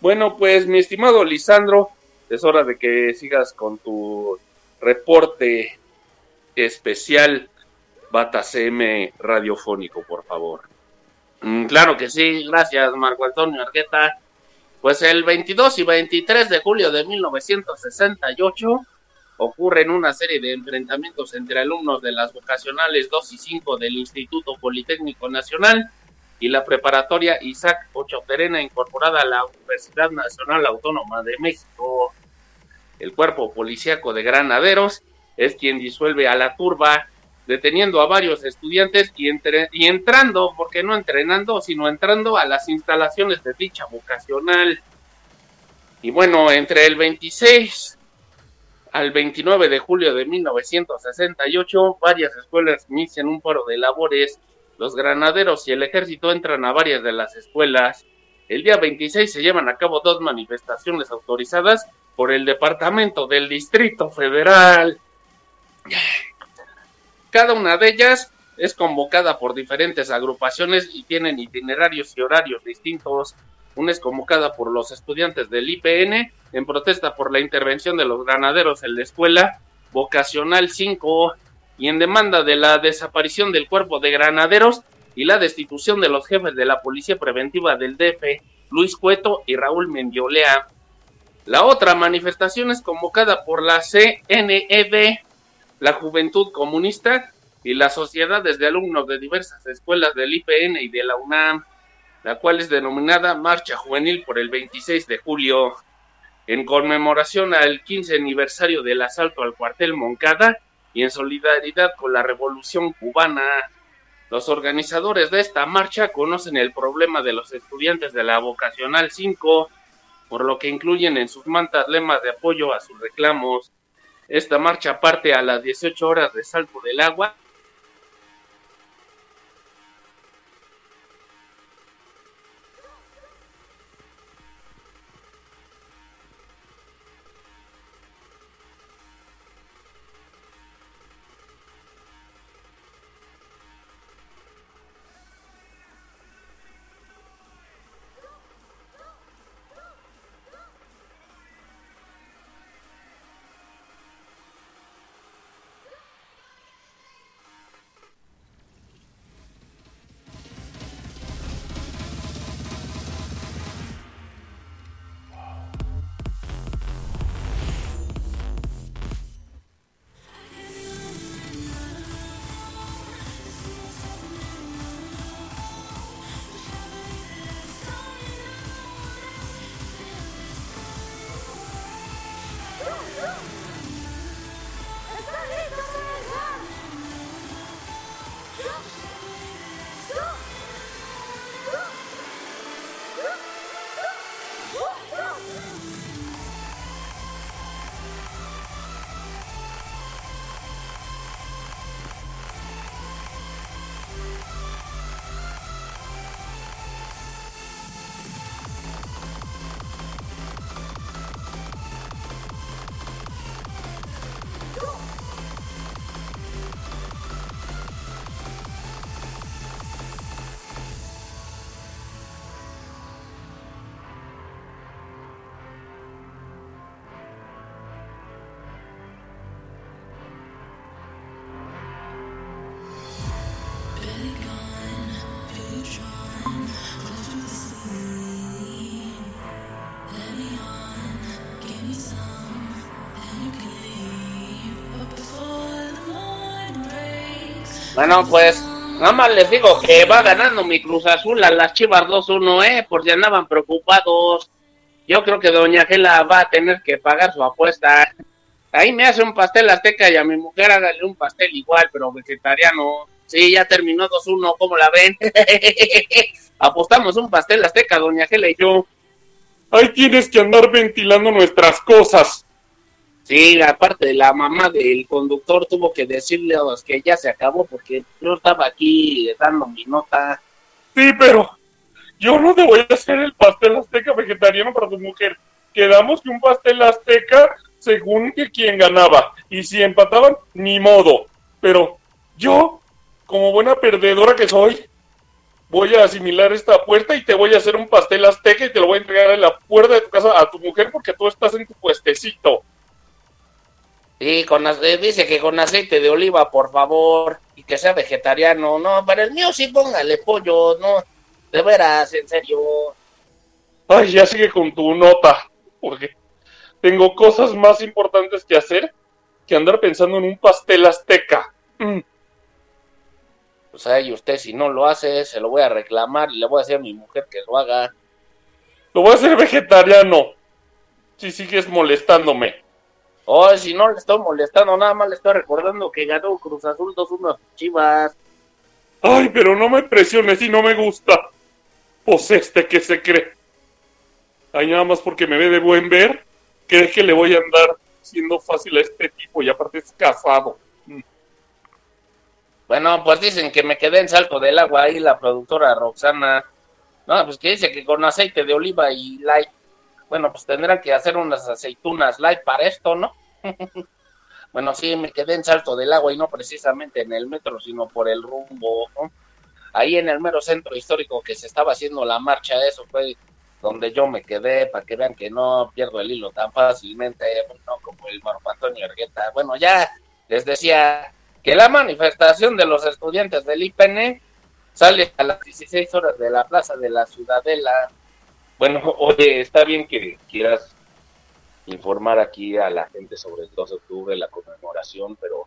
bueno, pues mi estimado Lisandro, es hora de que sigas con tu reporte especial Batacm radiofónico, por favor. Mm, claro que sí, gracias Marco Antonio Arqueta. Pues el 22 y 23 de julio de 1968 ocurren una serie de enfrentamientos entre alumnos de las vocacionales 2 y 5 del Instituto Politécnico Nacional y la preparatoria Isaac Ocho Terena incorporada a la Universidad Nacional Autónoma de México. El cuerpo policíaco de granaderos es quien disuelve a la turba, deteniendo a varios estudiantes y, y entrando, porque no entrenando, sino entrando a las instalaciones de dicha vocacional. Y bueno, entre el 26 al 29 de julio de 1968, varias escuelas inician un paro de labores los granaderos y el ejército entran a varias de las escuelas. El día 26 se llevan a cabo dos manifestaciones autorizadas por el Departamento del Distrito Federal. Cada una de ellas es convocada por diferentes agrupaciones y tienen itinerarios y horarios distintos. Una es convocada por los estudiantes del IPN en protesta por la intervención de los granaderos en la escuela vocacional 5 y en demanda de la desaparición del cuerpo de granaderos y la destitución de los jefes de la policía preventiva del DF, Luis Cueto y Raúl Mendiolea. La otra manifestación es convocada por la CNED, la Juventud Comunista y las sociedades de alumnos de diversas escuelas del IPN y de la UNAM, la cual es denominada Marcha Juvenil por el 26 de julio. En conmemoración al 15 aniversario del asalto al cuartel Moncada, y en solidaridad con la revolución cubana. Los organizadores de esta marcha conocen el problema de los estudiantes de la vocacional 5, por lo que incluyen en sus mantas lemas de apoyo a sus reclamos. Esta marcha parte a las 18 horas de Salto del Agua Bueno, pues nada más les digo que va ganando mi Cruz Azul a las Chivas 2-1, ¿eh? Por si andaban preocupados. Yo creo que Doña Gela va a tener que pagar su apuesta. Ahí me hace un pastel azteca y a mi mujer hágale un pastel igual, pero vegetariano. Sí, ya terminó 2-1, ¿cómo la ven? Apostamos un pastel azteca, Doña Gela y yo. Ahí tienes que andar ventilando nuestras cosas. Sí, aparte la mamá del conductor tuvo que decirle que ya se acabó porque yo estaba aquí dando mi nota. Sí, pero yo no te voy a hacer el pastel azteca vegetariano para tu mujer. Quedamos que un pastel azteca según que quien ganaba. Y si empataban, ni modo. Pero yo, como buena perdedora que soy, voy a asimilar esta puerta y te voy a hacer un pastel azteca y te lo voy a entregar en la puerta de tu casa a tu mujer porque tú estás en tu puestecito. Sí, con, eh, dice que con aceite de oliva, por favor, y que sea vegetariano. No, para el mío sí póngale pollo, no, de veras, en serio. Ay, ya sigue con tu nota, porque tengo cosas más importantes que hacer que andar pensando en un pastel azteca. Mm. Pues ahí usted si no lo hace, se lo voy a reclamar y le voy a decir a mi mujer que lo haga. Lo voy a hacer vegetariano, si sigues molestándome. Oh, si no le estoy molestando, nada más le estoy recordando que ganó Cruz Azul 2-1 Chivas. Ay, pero no me presiones y no me gusta. Pues este que se cree. Ay, nada más porque me ve de buen ver, cree que le voy a andar siendo fácil a este tipo y aparte es casado. Mm. Bueno, pues dicen que me quedé en salto del agua ahí la productora Roxana. No, pues que dice que con aceite de oliva y light bueno, pues tendrán que hacer unas aceitunas light para esto, ¿no? bueno, sí, me quedé en Salto del Agua y no precisamente en el metro, sino por el rumbo. Ahí en el mero centro histórico que se estaba haciendo la marcha, eso fue donde yo me quedé, para que vean que no pierdo el hilo tan fácilmente, no como el Marco Antonio Ergueta. Bueno, ya les decía que la manifestación de los estudiantes del IPN sale a las 16 horas de la Plaza de la Ciudadela, bueno, oye, está bien que quieras informar aquí a la gente sobre el 2 de octubre, la conmemoración, pero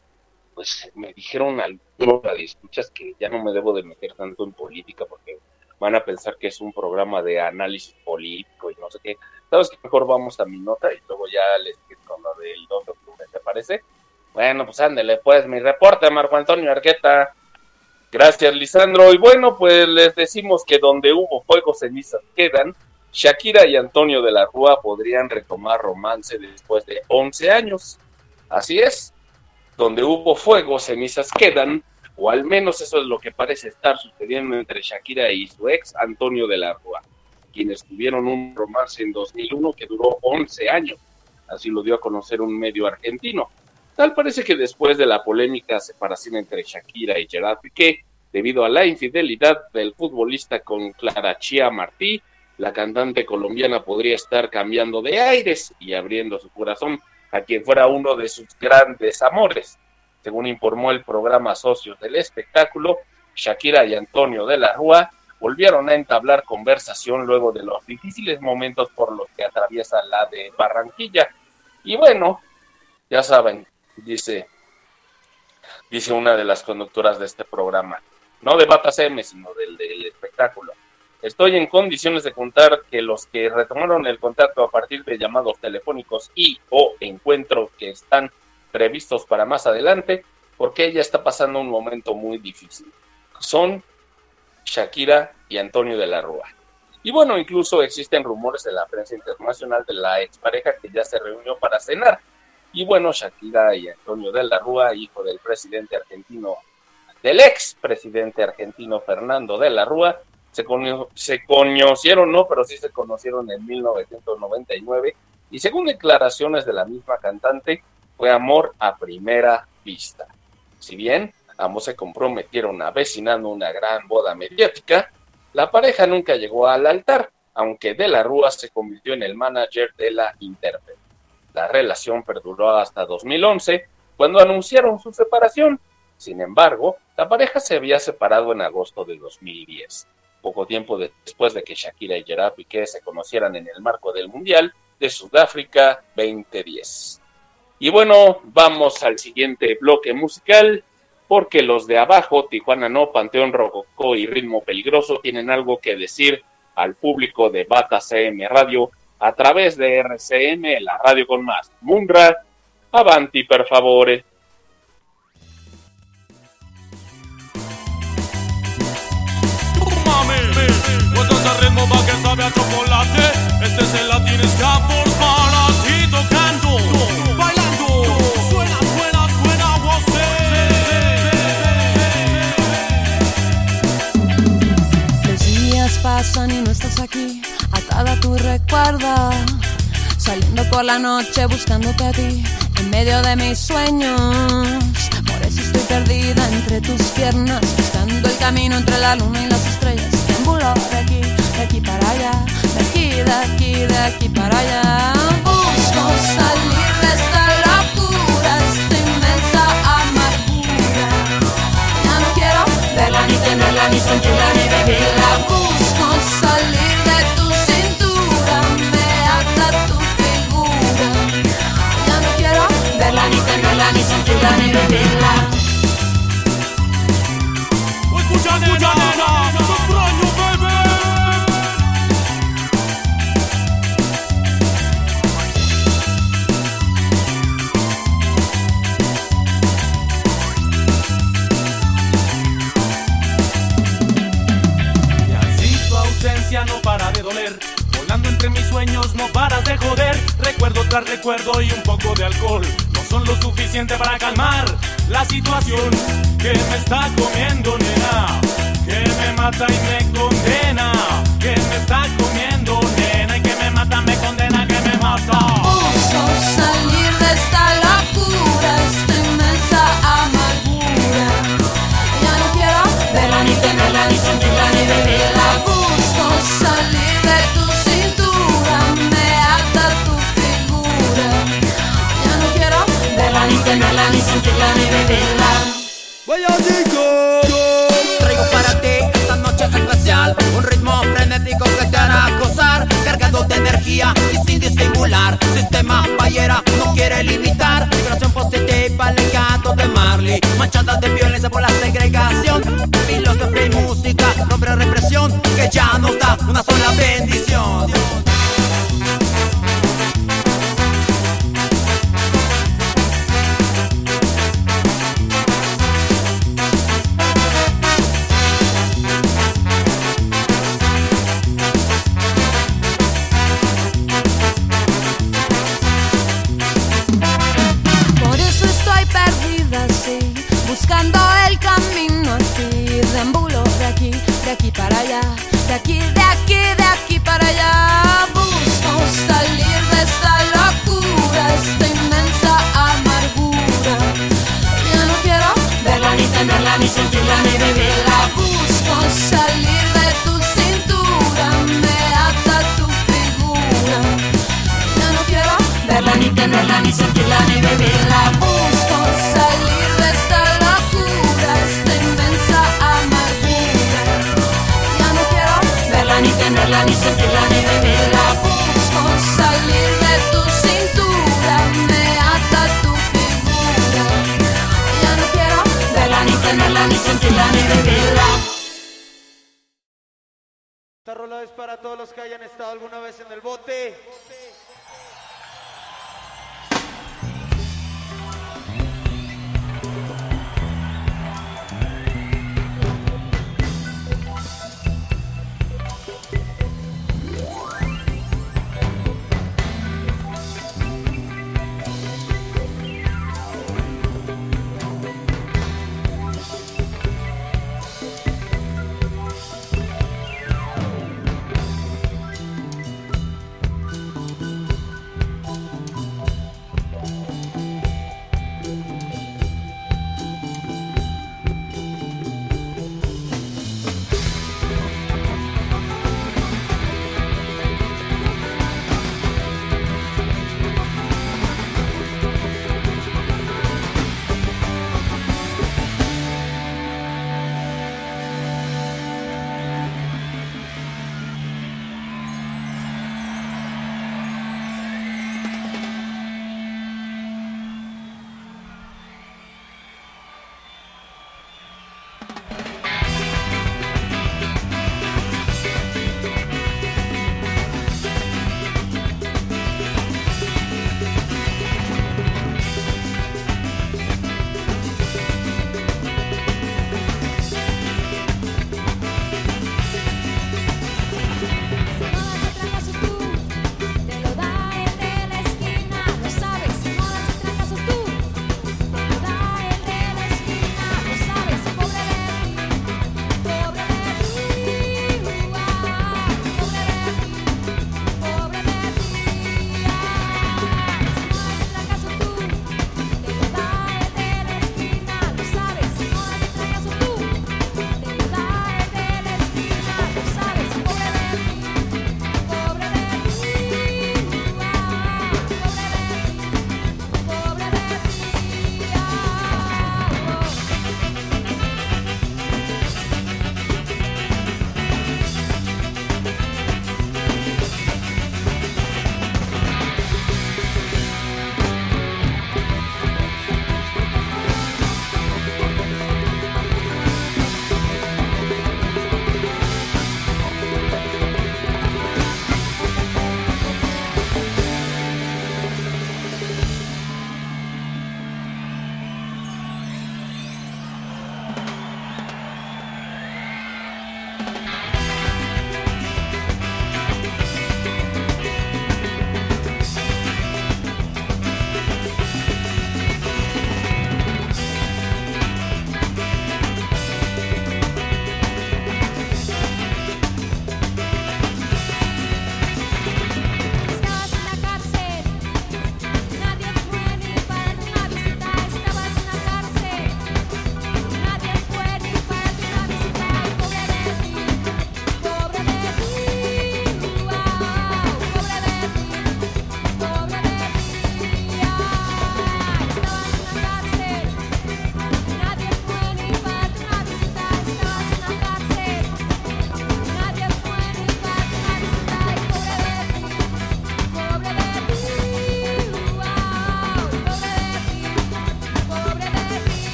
pues me dijeron algunos escuchas que ya no me debo de meter tanto en política porque van a pensar que es un programa de análisis político y no sé qué. ¿Sabes que mejor vamos a mi nota y luego ya les con lo del 2 de octubre, ¿te parece? Bueno, pues ándele, pues mi reporte, Marco Antonio Arqueta. Gracias, Lisandro. Y bueno, pues les decimos que donde hubo fuego, cenizas quedan. Shakira y Antonio de la Rúa podrían retomar romance después de 11 años. Así es, donde hubo fuego, cenizas quedan, o al menos eso es lo que parece estar sucediendo entre Shakira y su ex Antonio de la Rúa, quienes tuvieron un romance en 2001 que duró 11 años, así lo dio a conocer un medio argentino. Tal parece que después de la polémica separación entre Shakira y Gerard Piqué, debido a la infidelidad del futbolista con Clara Chia Martí, la cantante colombiana podría estar cambiando de aires y abriendo su corazón a quien fuera uno de sus grandes amores. Según informó el programa Socios del Espectáculo, Shakira y Antonio de la Rúa volvieron a entablar conversación luego de los difíciles momentos por los que atraviesa la de Barranquilla. Y bueno, ya saben, dice, dice una de las conductoras de este programa, no de Batas M, sino del, del espectáculo. Estoy en condiciones de contar que los que retomaron el contacto a partir de llamados telefónicos y o encuentros que están previstos para más adelante, porque ella está pasando un momento muy difícil. Son Shakira y Antonio de la Rúa. Y bueno, incluso existen rumores de la prensa internacional de la expareja que ya se reunió para cenar. Y bueno, Shakira y Antonio de la Rúa, hijo del presidente argentino, del ex presidente argentino Fernando de la Rúa, se, se conocieron, no, pero sí se conocieron en 1999 y según declaraciones de la misma cantante, fue amor a primera vista. Si bien ambos se comprometieron avecinando una gran boda mediática, la pareja nunca llegó al altar, aunque De la Rúa se convirtió en el manager de la intérprete. La relación perduró hasta 2011, cuando anunciaron su separación. Sin embargo, la pareja se había separado en agosto de 2010 poco tiempo después de que Shakira y Gerard Piqué se conocieran en el marco del Mundial de Sudáfrica 2010. Y bueno, vamos al siguiente bloque musical, porque los de abajo, Tijuana No, Panteón Rococó y Ritmo Peligroso, tienen algo que decir al público de Bata CM Radio a través de RCM, la radio con más. Munra, avanti per favore. Sabe a chocolate. Este es el Latin Scaffold para ti tocando, bailando. Suena, suena, suena, Los días pasan y no estás aquí, atada a tu recuerdo. Saliendo por la noche buscándote a ti, en medio de mis sueños. Por eso estoy perdida entre tus piernas, buscando el camino entre la luna y las estrellas. Triángulo de aquí aquí para allá, aquí, de aquí, de aquí para allá. Busco salir de esta locura, esta inmensa amargura. Ya no quiero verla ni tenerla, ni sentirla, ni vivirla. Busco salir de tu cintura, me ata tu figura. Ya no quiero verla ni tenerla, ni sentirla, ni vivirla. Tras recuerdo y un poco de alcohol. No son lo suficiente para calmar la situación que me está comiendo, nena. Que me mata y me condena. Que me está comiendo, ni sentirla, ni vivirla. Traigo para ti esta noche especial Un ritmo frenético que te hará gozar Cargado de energía y sin disimular. Sistema ballera no quiere limitar Migración positiva, legado de Marley. Manchada de violencia por la segregación Filosofía y música, nombre represión Que ya nos da una sola bendición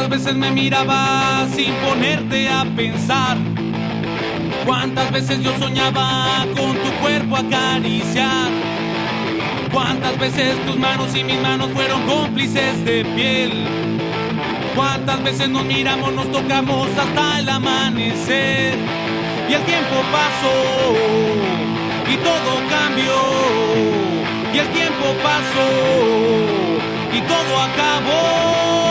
¿Cuántas veces me mirabas sin ponerte a pensar? ¿Cuántas veces yo soñaba con tu cuerpo acariciar? ¿Cuántas veces tus manos y mis manos fueron cómplices de piel? ¿Cuántas veces nos miramos, nos tocamos hasta el amanecer? Y el tiempo pasó y todo cambió. Y el tiempo pasó y todo acabó.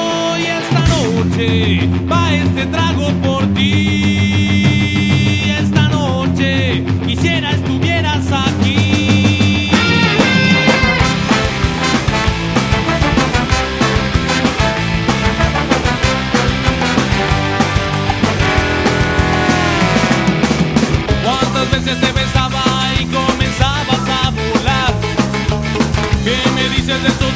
Noche va este trago por ti. Esta noche quisiera estuvieras aquí. ¿Cuántas veces te besaba y comenzabas a volar? ¿Qué me dices de esos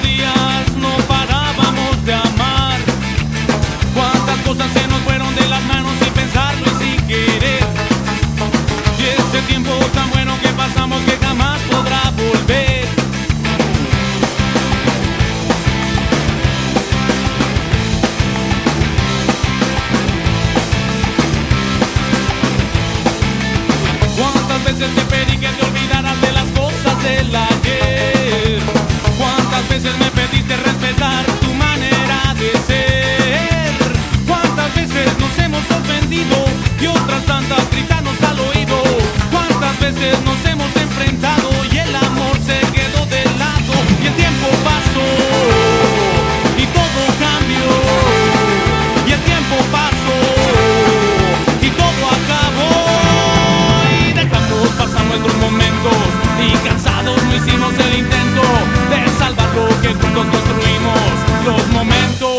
tan bueno que pasamos que jamás podrá volver. ¿Cuántas veces te pedí que te olvidaras de las cosas del ayer? ¿Cuántas veces me pediste respetar tu manera de ser? ¿Cuántas veces nos hemos ofendido y otras tantas nos hemos enfrentado y el amor se quedó de lado? Y el tiempo pasó y todo cambió. Y el tiempo pasó y todo acabó. Y dejamos pasar nuestros momentos y cansados no hicimos el intento de salvar que juntos construimos. Los momentos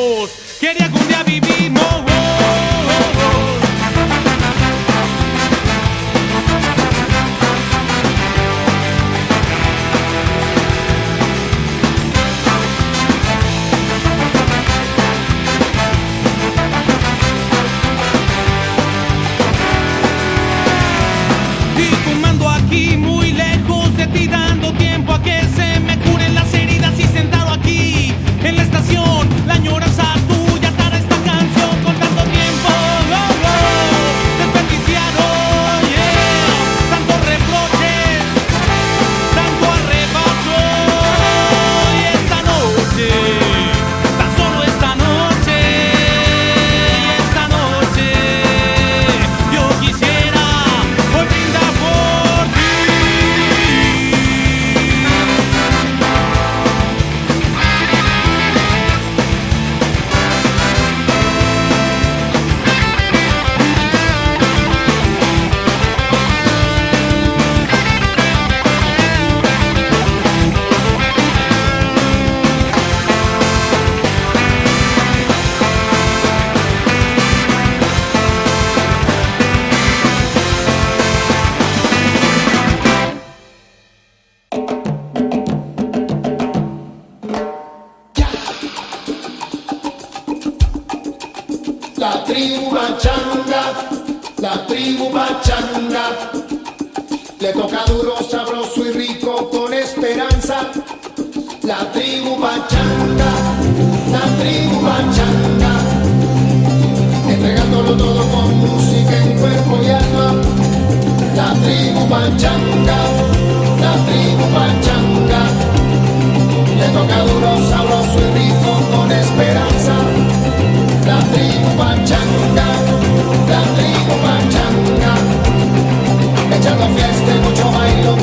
la tribu bachanga, le toca duro, sabroso y rico con esperanza. La tribu bachanga, la tribu bachanga, entregándolo todo con música en cuerpo y alma. La tribu bachanga, la tribu bachanga, le toca duro, sabroso y rico con esperanza. La tribu pachanga, la tribu pachanga, echando fiesta mucho bailo,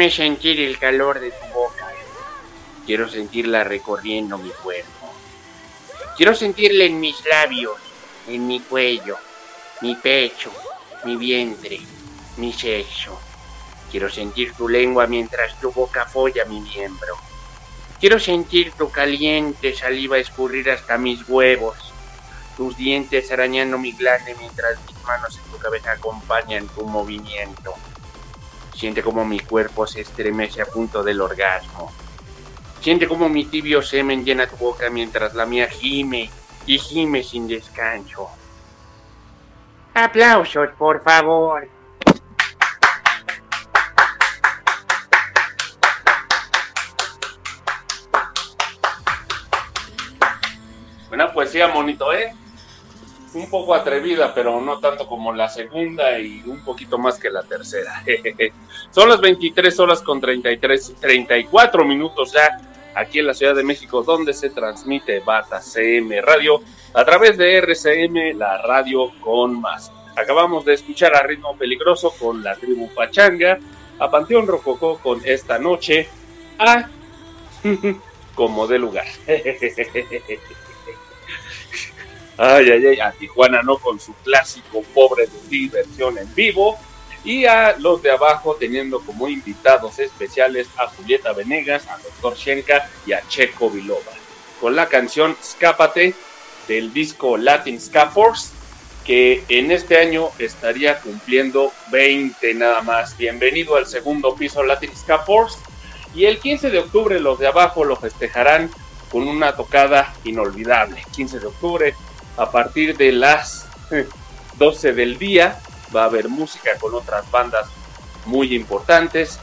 Hazme sentir el calor de tu boca. Quiero sentirla recorriendo mi cuerpo. Quiero sentirla en mis labios, en mi cuello, mi pecho, mi vientre, mi sexo. Quiero sentir tu lengua mientras tu boca folla mi miembro. Quiero sentir tu caliente saliva escurrir hasta mis huevos, tus dientes arañando mi glande mientras mis manos en tu cabeza acompañan tu movimiento. Siente como mi cuerpo se estremece a punto del orgasmo. Siente como mi tibio semen llena tu boca mientras la mía gime y gime sin descanso. Aplausos, por favor. Buena poesía, monito, ¿eh? un poco atrevida, pero no tanto como la segunda y un poquito más que la tercera. Son las 23 horas con 33, 34 minutos ya aquí en la Ciudad de México, donde se transmite Bata CM Radio a través de RCM, la radio con más. Acabamos de escuchar a Ritmo Peligroso con la tribu Pachanga, a Panteón Rococó con Esta Noche, a como de lugar. ay, ay, ay, a Tijuana no con su clásico pobre de diversión en vivo. Y a los de abajo teniendo como invitados especiales a Julieta Venegas, a Dr. Shenka y a Checo Vilova. Con la canción Escápate del disco Latin Ska que en este año estaría cumpliendo 20 nada más. Bienvenido al segundo piso Latin Ska. Y el 15 de octubre los de abajo lo festejarán con una tocada inolvidable. 15 de octubre a partir de las 12 del día va a haber música con otras bandas muy importantes.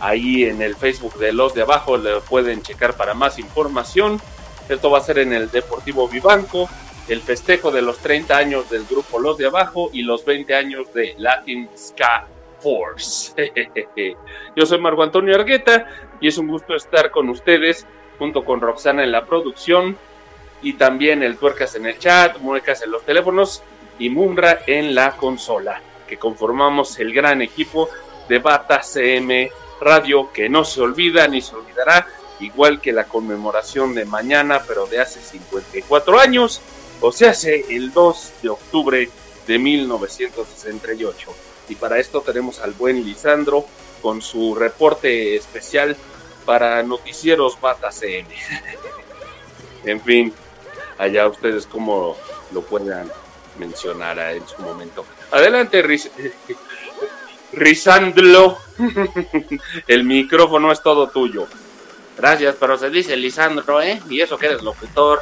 Ahí en el Facebook de Los de Abajo le pueden checar para más información. Esto va a ser en el Deportivo Vivanco, el festejo de los 30 años del grupo Los de Abajo y los 20 años de Latin Ska Force. Yo soy Marco Antonio Argueta y es un gusto estar con ustedes junto con Roxana en la producción y también el Tuercas en el chat, Muecas en los teléfonos y Mumra en la consola, que conformamos el gran equipo de Bata CM Radio que no se olvida ni se olvidará, igual que la conmemoración de mañana, pero de hace 54 años, o sea, hace el 2 de octubre de 1968. Y para esto tenemos al buen Lisandro con su reporte especial para Noticieros Bata CM. en fin, allá ustedes como lo puedan mencionar en su momento. Adelante, Riz Rizandlo. El micrófono es todo tuyo. Gracias, pero se dice Lisandro, ¿eh? Y eso que eres locutor.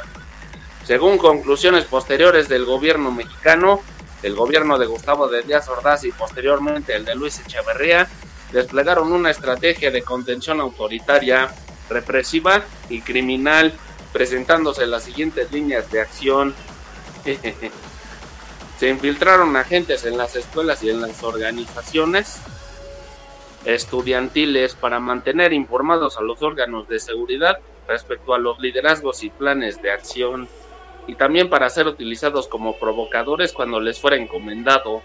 Según conclusiones posteriores del gobierno mexicano, el gobierno de Gustavo de Díaz Ordaz y posteriormente el de Luis Echeverría desplegaron una estrategia de contención autoritaria, represiva y criminal presentándose las siguientes líneas de acción. Se infiltraron agentes en las escuelas y en las organizaciones estudiantiles para mantener informados a los órganos de seguridad respecto a los liderazgos y planes de acción y también para ser utilizados como provocadores cuando les fuera encomendado.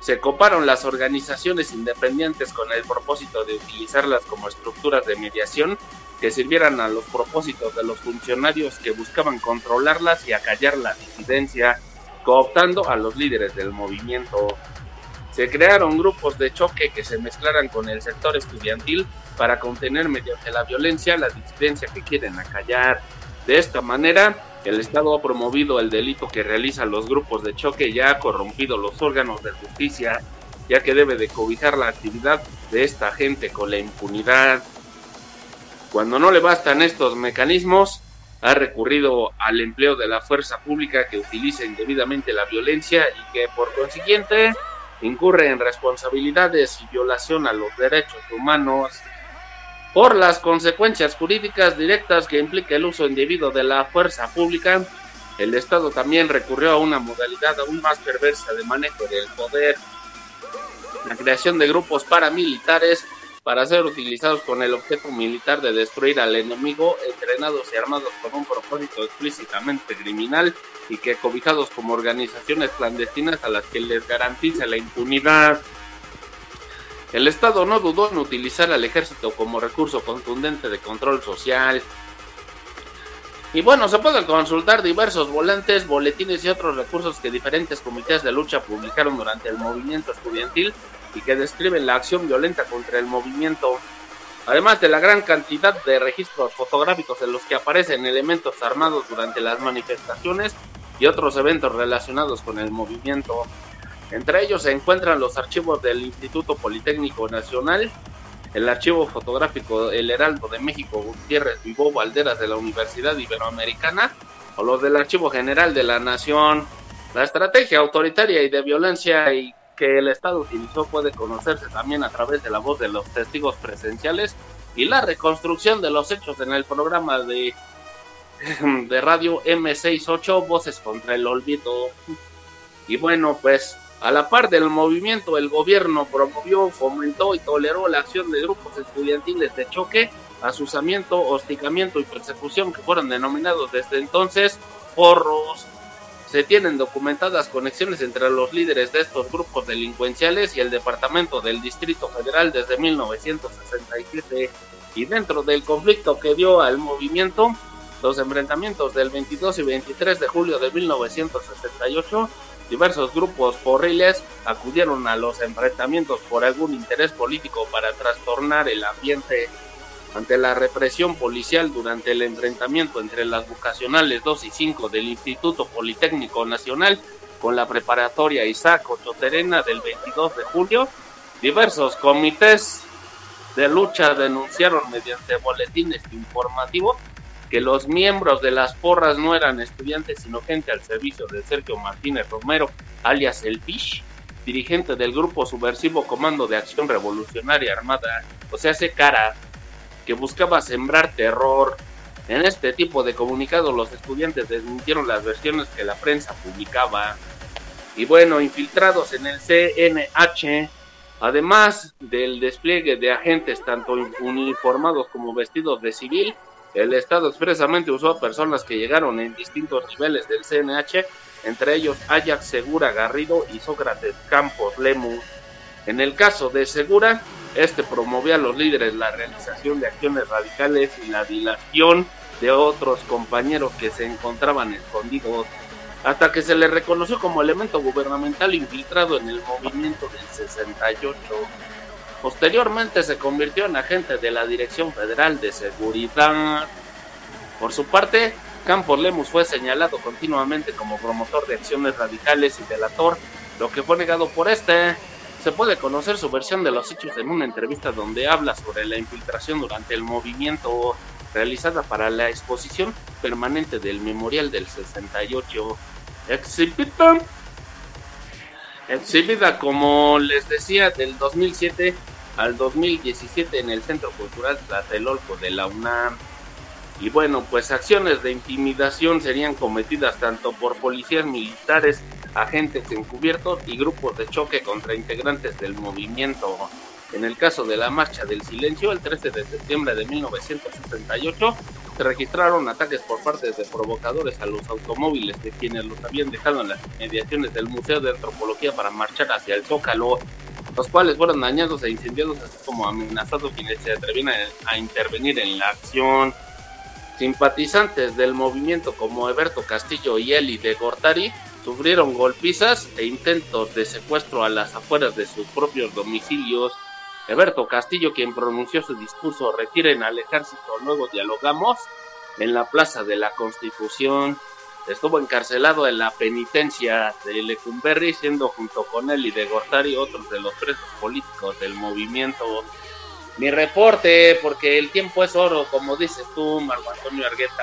Se coparon las organizaciones independientes con el propósito de utilizarlas como estructuras de mediación que sirvieran a los propósitos de los funcionarios que buscaban controlarlas y acallar la disidencia, cooptando a los líderes del movimiento. Se crearon grupos de choque que se mezclaran con el sector estudiantil para contener mediante la violencia la disidencia que quieren acallar. De esta manera, el Estado ha promovido el delito que realizan los grupos de choque y ha corrompido los órganos de justicia, ya que debe de cobijar la actividad de esta gente con la impunidad. Cuando no le bastan estos mecanismos, ha recurrido al empleo de la fuerza pública que utiliza indebidamente la violencia y que por consiguiente incurre en responsabilidades y violación a los derechos humanos por las consecuencias jurídicas directas que implica el uso indebido de la fuerza pública. El Estado también recurrió a una modalidad aún más perversa de manejo del poder, la creación de grupos paramilitares para ser utilizados con el objeto militar de destruir al enemigo, entrenados y armados con un propósito explícitamente criminal y que cobijados como organizaciones clandestinas a las que les garantiza la impunidad. El Estado no dudó en utilizar al ejército como recurso contundente de control social. Y bueno, se pueden consultar diversos volantes, boletines y otros recursos que diferentes comités de lucha publicaron durante el movimiento estudiantil y que describen la acción violenta contra el movimiento, además de la gran cantidad de registros fotográficos en los que aparecen elementos armados durante las manifestaciones y otros eventos relacionados con el movimiento. Entre ellos se encuentran los archivos del Instituto Politécnico Nacional, el archivo fotográfico El Heraldo de México Gutiérrez Vivó Valderas de la Universidad Iberoamericana o los del Archivo General de la Nación. La estrategia autoritaria y de violencia y que el Estado utilizó puede conocerse también a través de la voz de los testigos presenciales y la reconstrucción de los hechos en el programa de, de radio M68 Voces contra el Olvido. Y bueno, pues a la par del movimiento, el gobierno promovió, fomentó y toleró la acción de grupos estudiantiles de choque, asusamiento, hostigamiento y persecución que fueron denominados desde entonces porros. Se tienen documentadas conexiones entre los líderes de estos grupos delincuenciales y el Departamento del Distrito Federal desde 1967 y dentro del conflicto que dio al movimiento, los enfrentamientos del 22 y 23 de julio de 1968 Diversos grupos porriles acudieron a los enfrentamientos por algún interés político para trastornar el ambiente ante la represión policial durante el enfrentamiento entre las vocacionales 2 y 5 del Instituto Politécnico Nacional con la preparatoria Isaac Ochoterena del 22 de julio, diversos comités de lucha denunciaron mediante boletines informativos que los miembros de las porras no eran estudiantes sino gente al servicio de Sergio Martínez Romero, alias El Fish, dirigente del grupo subversivo Comando de Acción Revolucionaria Armada, o sea, ese cara buscaba sembrar terror. En este tipo de comunicados los estudiantes desmintieron las versiones que la prensa publicaba. Y bueno, infiltrados en el CNH, además del despliegue de agentes tanto uniformados como vestidos de civil, el Estado expresamente usó a personas que llegaron en distintos niveles del CNH, entre ellos Ajax Segura Garrido y Sócrates Campos Lemus. En el caso de Segura, este promovía a los líderes la realización de acciones radicales y la dilación de otros compañeros que se encontraban escondidos, hasta que se le reconoció como elemento gubernamental infiltrado en el movimiento del 68. Posteriormente se convirtió en agente de la Dirección Federal de Seguridad. Por su parte, Campos Lemus fue señalado continuamente como promotor de acciones radicales y delator, lo que fue negado por este. Se puede conocer su versión de los hechos en una entrevista donde habla sobre la infiltración durante el movimiento realizada para la exposición permanente del Memorial del 68. Exhibita, exhibida como les decía del 2007 al 2017 en el Centro Cultural Tlatelolco de la UNAM. Y bueno, pues acciones de intimidación serían cometidas tanto por policías militares, agentes encubiertos y grupos de choque contra integrantes del movimiento. En el caso de la Marcha del Silencio, el 13 de septiembre de 1978, se registraron ataques por parte de provocadores a los automóviles de quienes los habían dejado en las mediaciones del Museo de Antropología para marchar hacia el Zócalo los cuales fueron dañados e incendiados, así como amenazados quienes se atrevían a, intervenir en la acción. Simpatizantes del movimiento como Eberto Castillo y Eli de Gortari sufrieron golpizas e intentos de secuestro a las afueras de sus propios domicilios. Eberto Castillo, quien pronunció su discurso Retiren al ejército, luego dialogamos en la Plaza de la Constitución estuvo encarcelado en la penitencia de Lecumberri, siendo junto con él y de Gortari otros de los presos políticos del movimiento. Mi reporte, porque el tiempo es oro, como dices tú, Marco Antonio Argueta.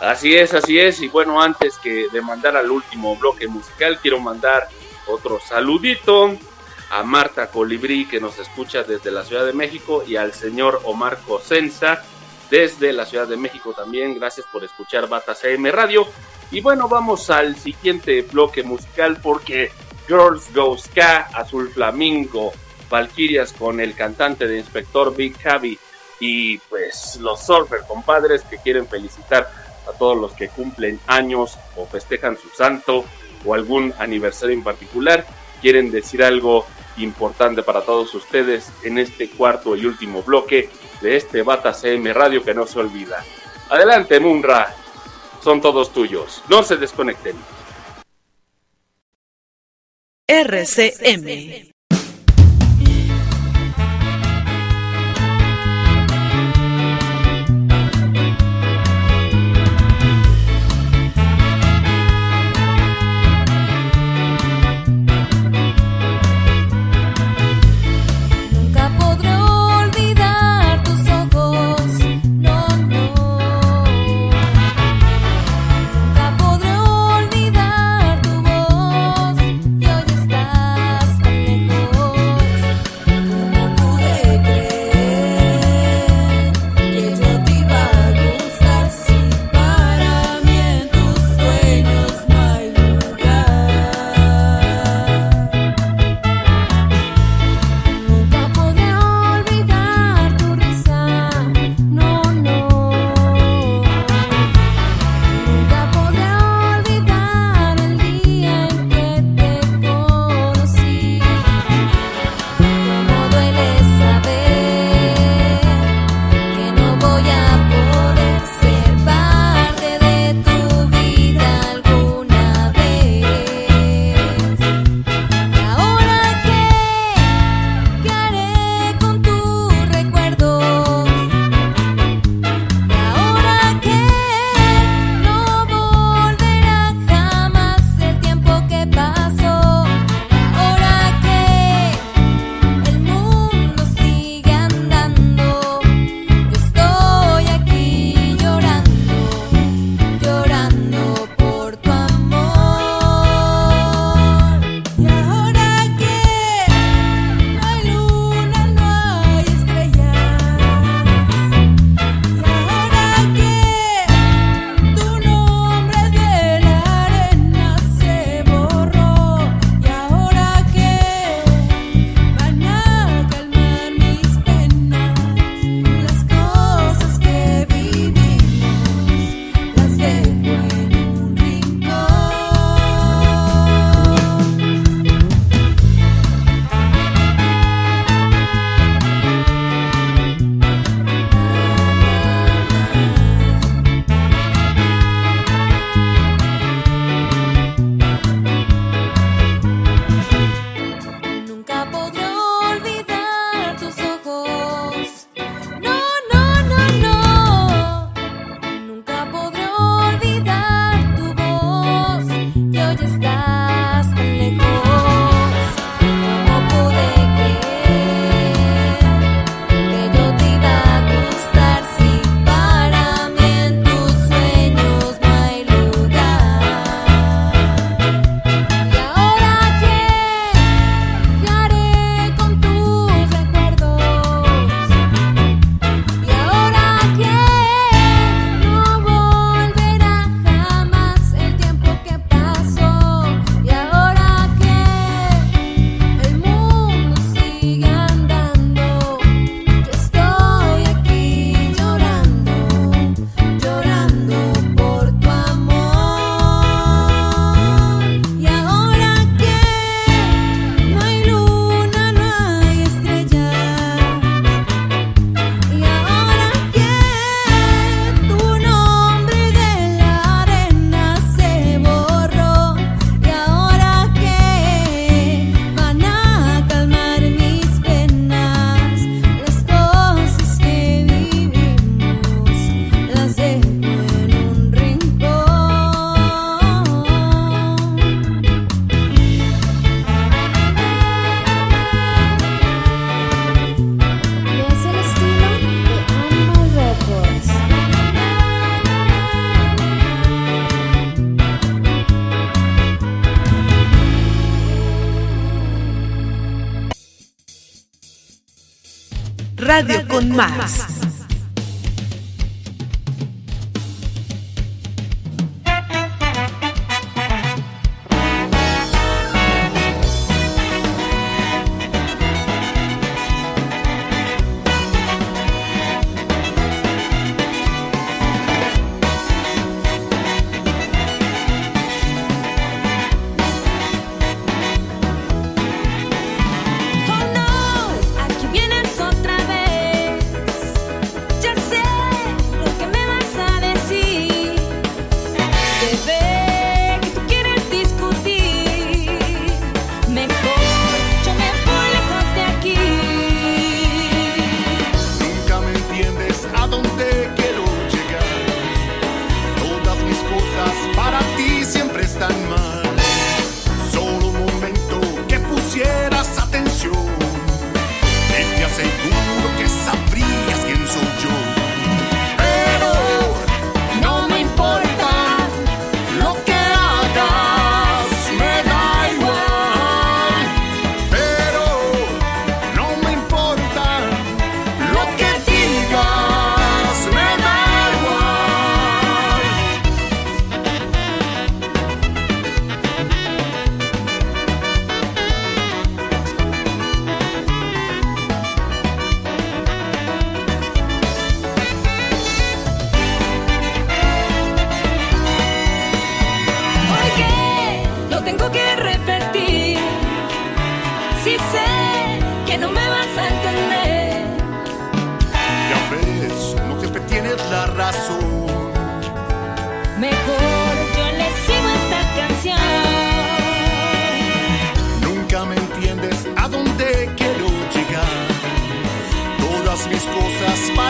Así es, así es. Y bueno, antes que de mandar al último bloque musical, quiero mandar otro saludito a Marta Colibrí, que nos escucha desde la Ciudad de México, y al señor Omar Cosenza, desde la Ciudad de México también. Gracias por escuchar Bata CM Radio. Y bueno, vamos al siguiente bloque musical porque Girls Go Ska, Azul Flamingo, Valkyrias con el cantante de Inspector Big Javi y pues los Surfer compadres que quieren felicitar a todos los que cumplen años o festejan su santo o algún aniversario en particular. Quieren decir algo importante para todos ustedes en este cuarto y último bloque de este Bata CM Radio que no se olvida. Adelante, Munra. Son todos tuyos. No se desconecten. RCM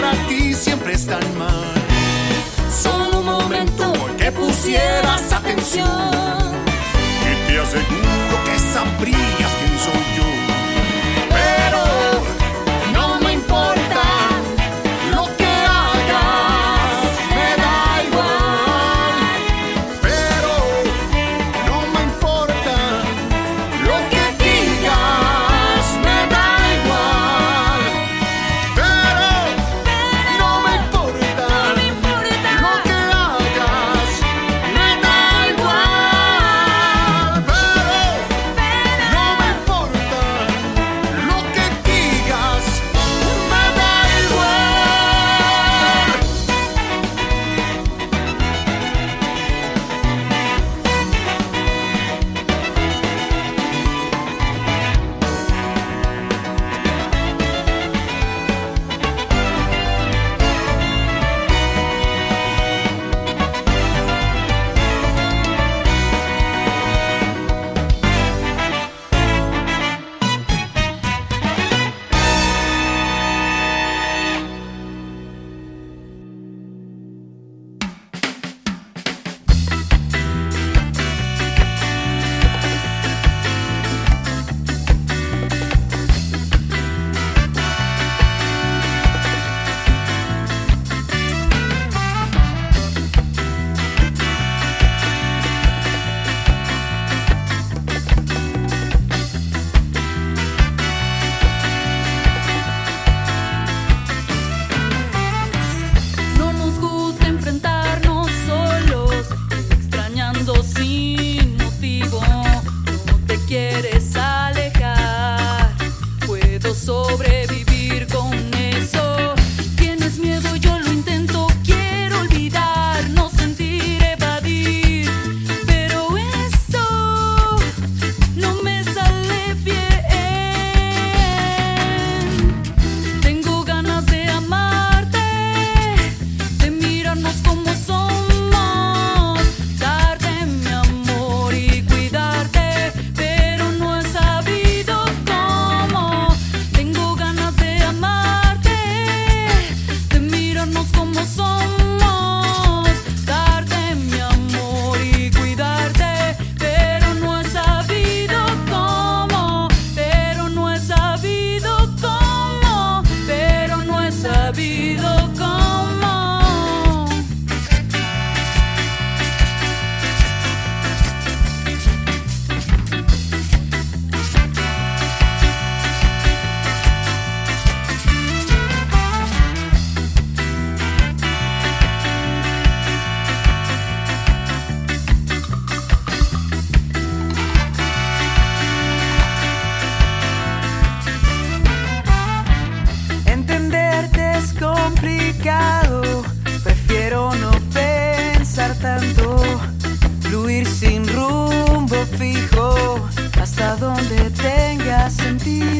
para ti siempre están mal. Solo un momento porque pusieras atención. Y te aseguro que sabrías quién soy. Da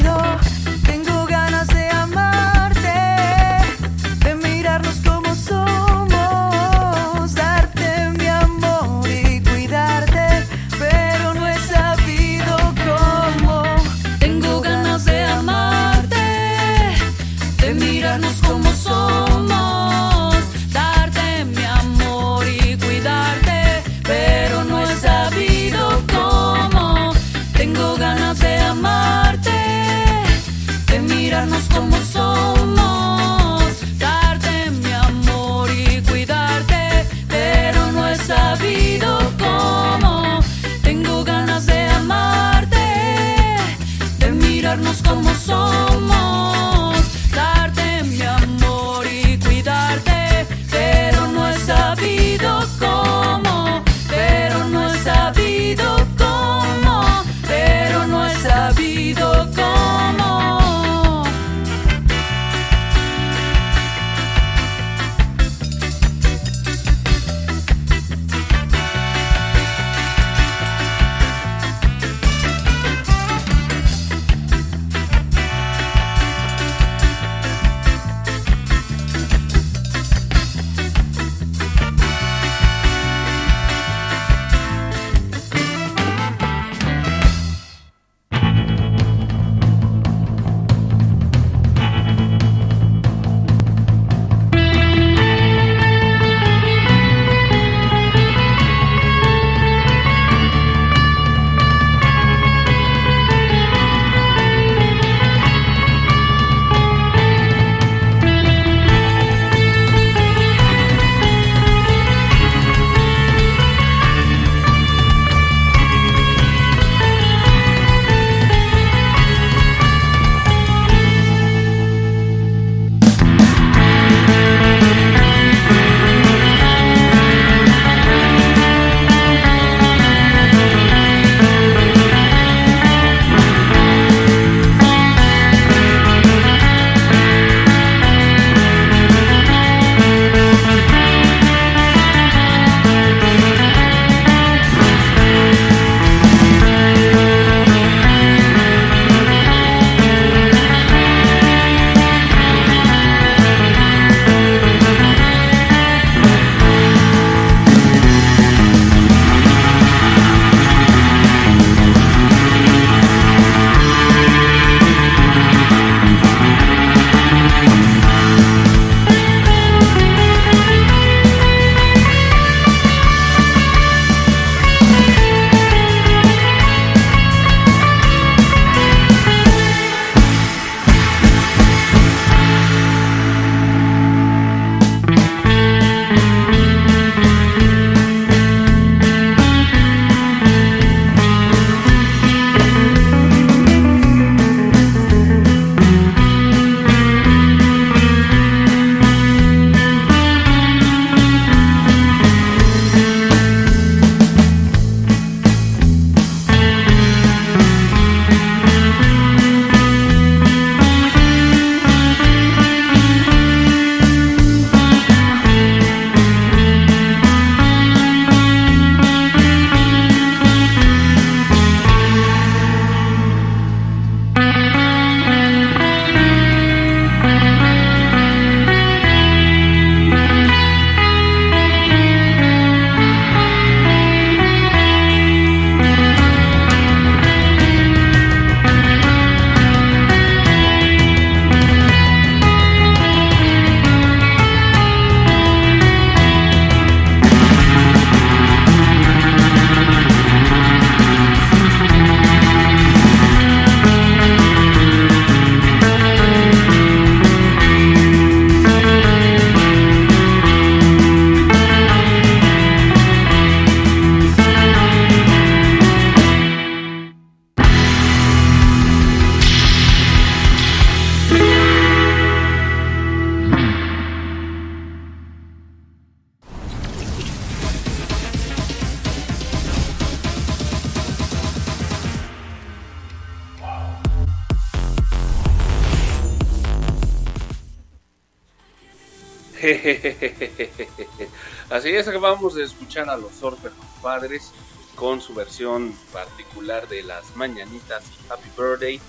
Así es, acabamos de escuchar a los Surfer Padres con su versión particular de las mañanitas Happy Birthday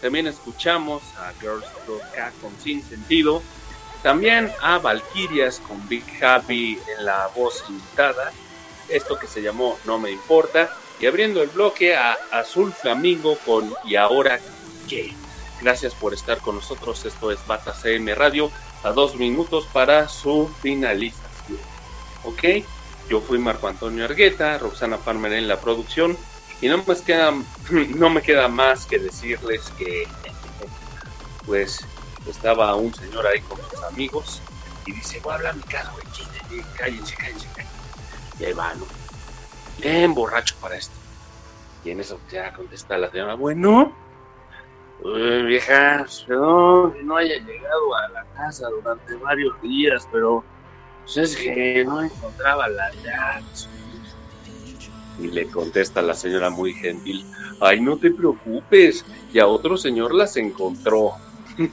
También escuchamos a Girls K con Sin Sentido. También a Valkyrias con Big Happy en la voz invitada. Esto que se llamó No Me Importa. Y abriendo el bloque a Azul Flamingo con Y ahora qué. Gracias por estar con nosotros. Esto es Bata CM Radio. A dos minutos para su finalización. ¿Ok? Yo fui Marco Antonio Argueta, Roxana Farmer en la producción. Y no me queda, no me queda más que decirles que pues estaba un señor ahí con sus amigos y dice, voy a hablar mi casa, güey, cállense, cállense, cállense. Y ahí va, ¿no? Bien borracho para esto. Y en eso ya contesta la señora, bueno, Uy, vieja, que no haya llegado a la casa durante varios días, pero pues es que no encontraba las llaves. Y le contesta la señora muy gentil, ay, no te preocupes, ya otro señor las encontró.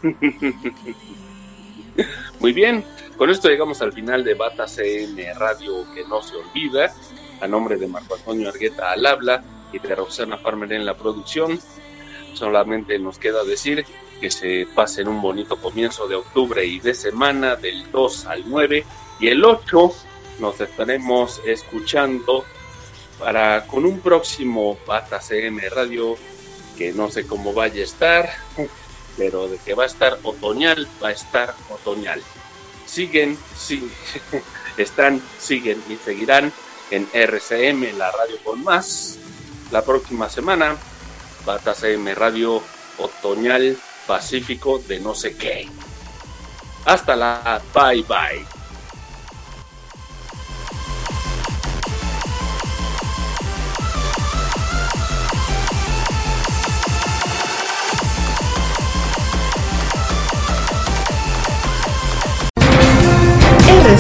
muy bien, con esto llegamos al final de Bata CM Radio que no se olvida, a nombre de Marco Antonio Argueta al habla y de Roxana Farmer en la producción. Solamente nos queda decir que se pasen un bonito comienzo de octubre y de semana del 2 al 9 y el 8 nos estaremos escuchando para con un próximo Bata CM Radio que no sé cómo vaya a estar, pero de que va a estar otoñal, va a estar otoñal. Siguen, sí, están, siguen y seguirán en RCM, la radio con más. La próxima semana Bata CM Radio Otoñal Pacífico de no sé qué. Hasta la bye bye.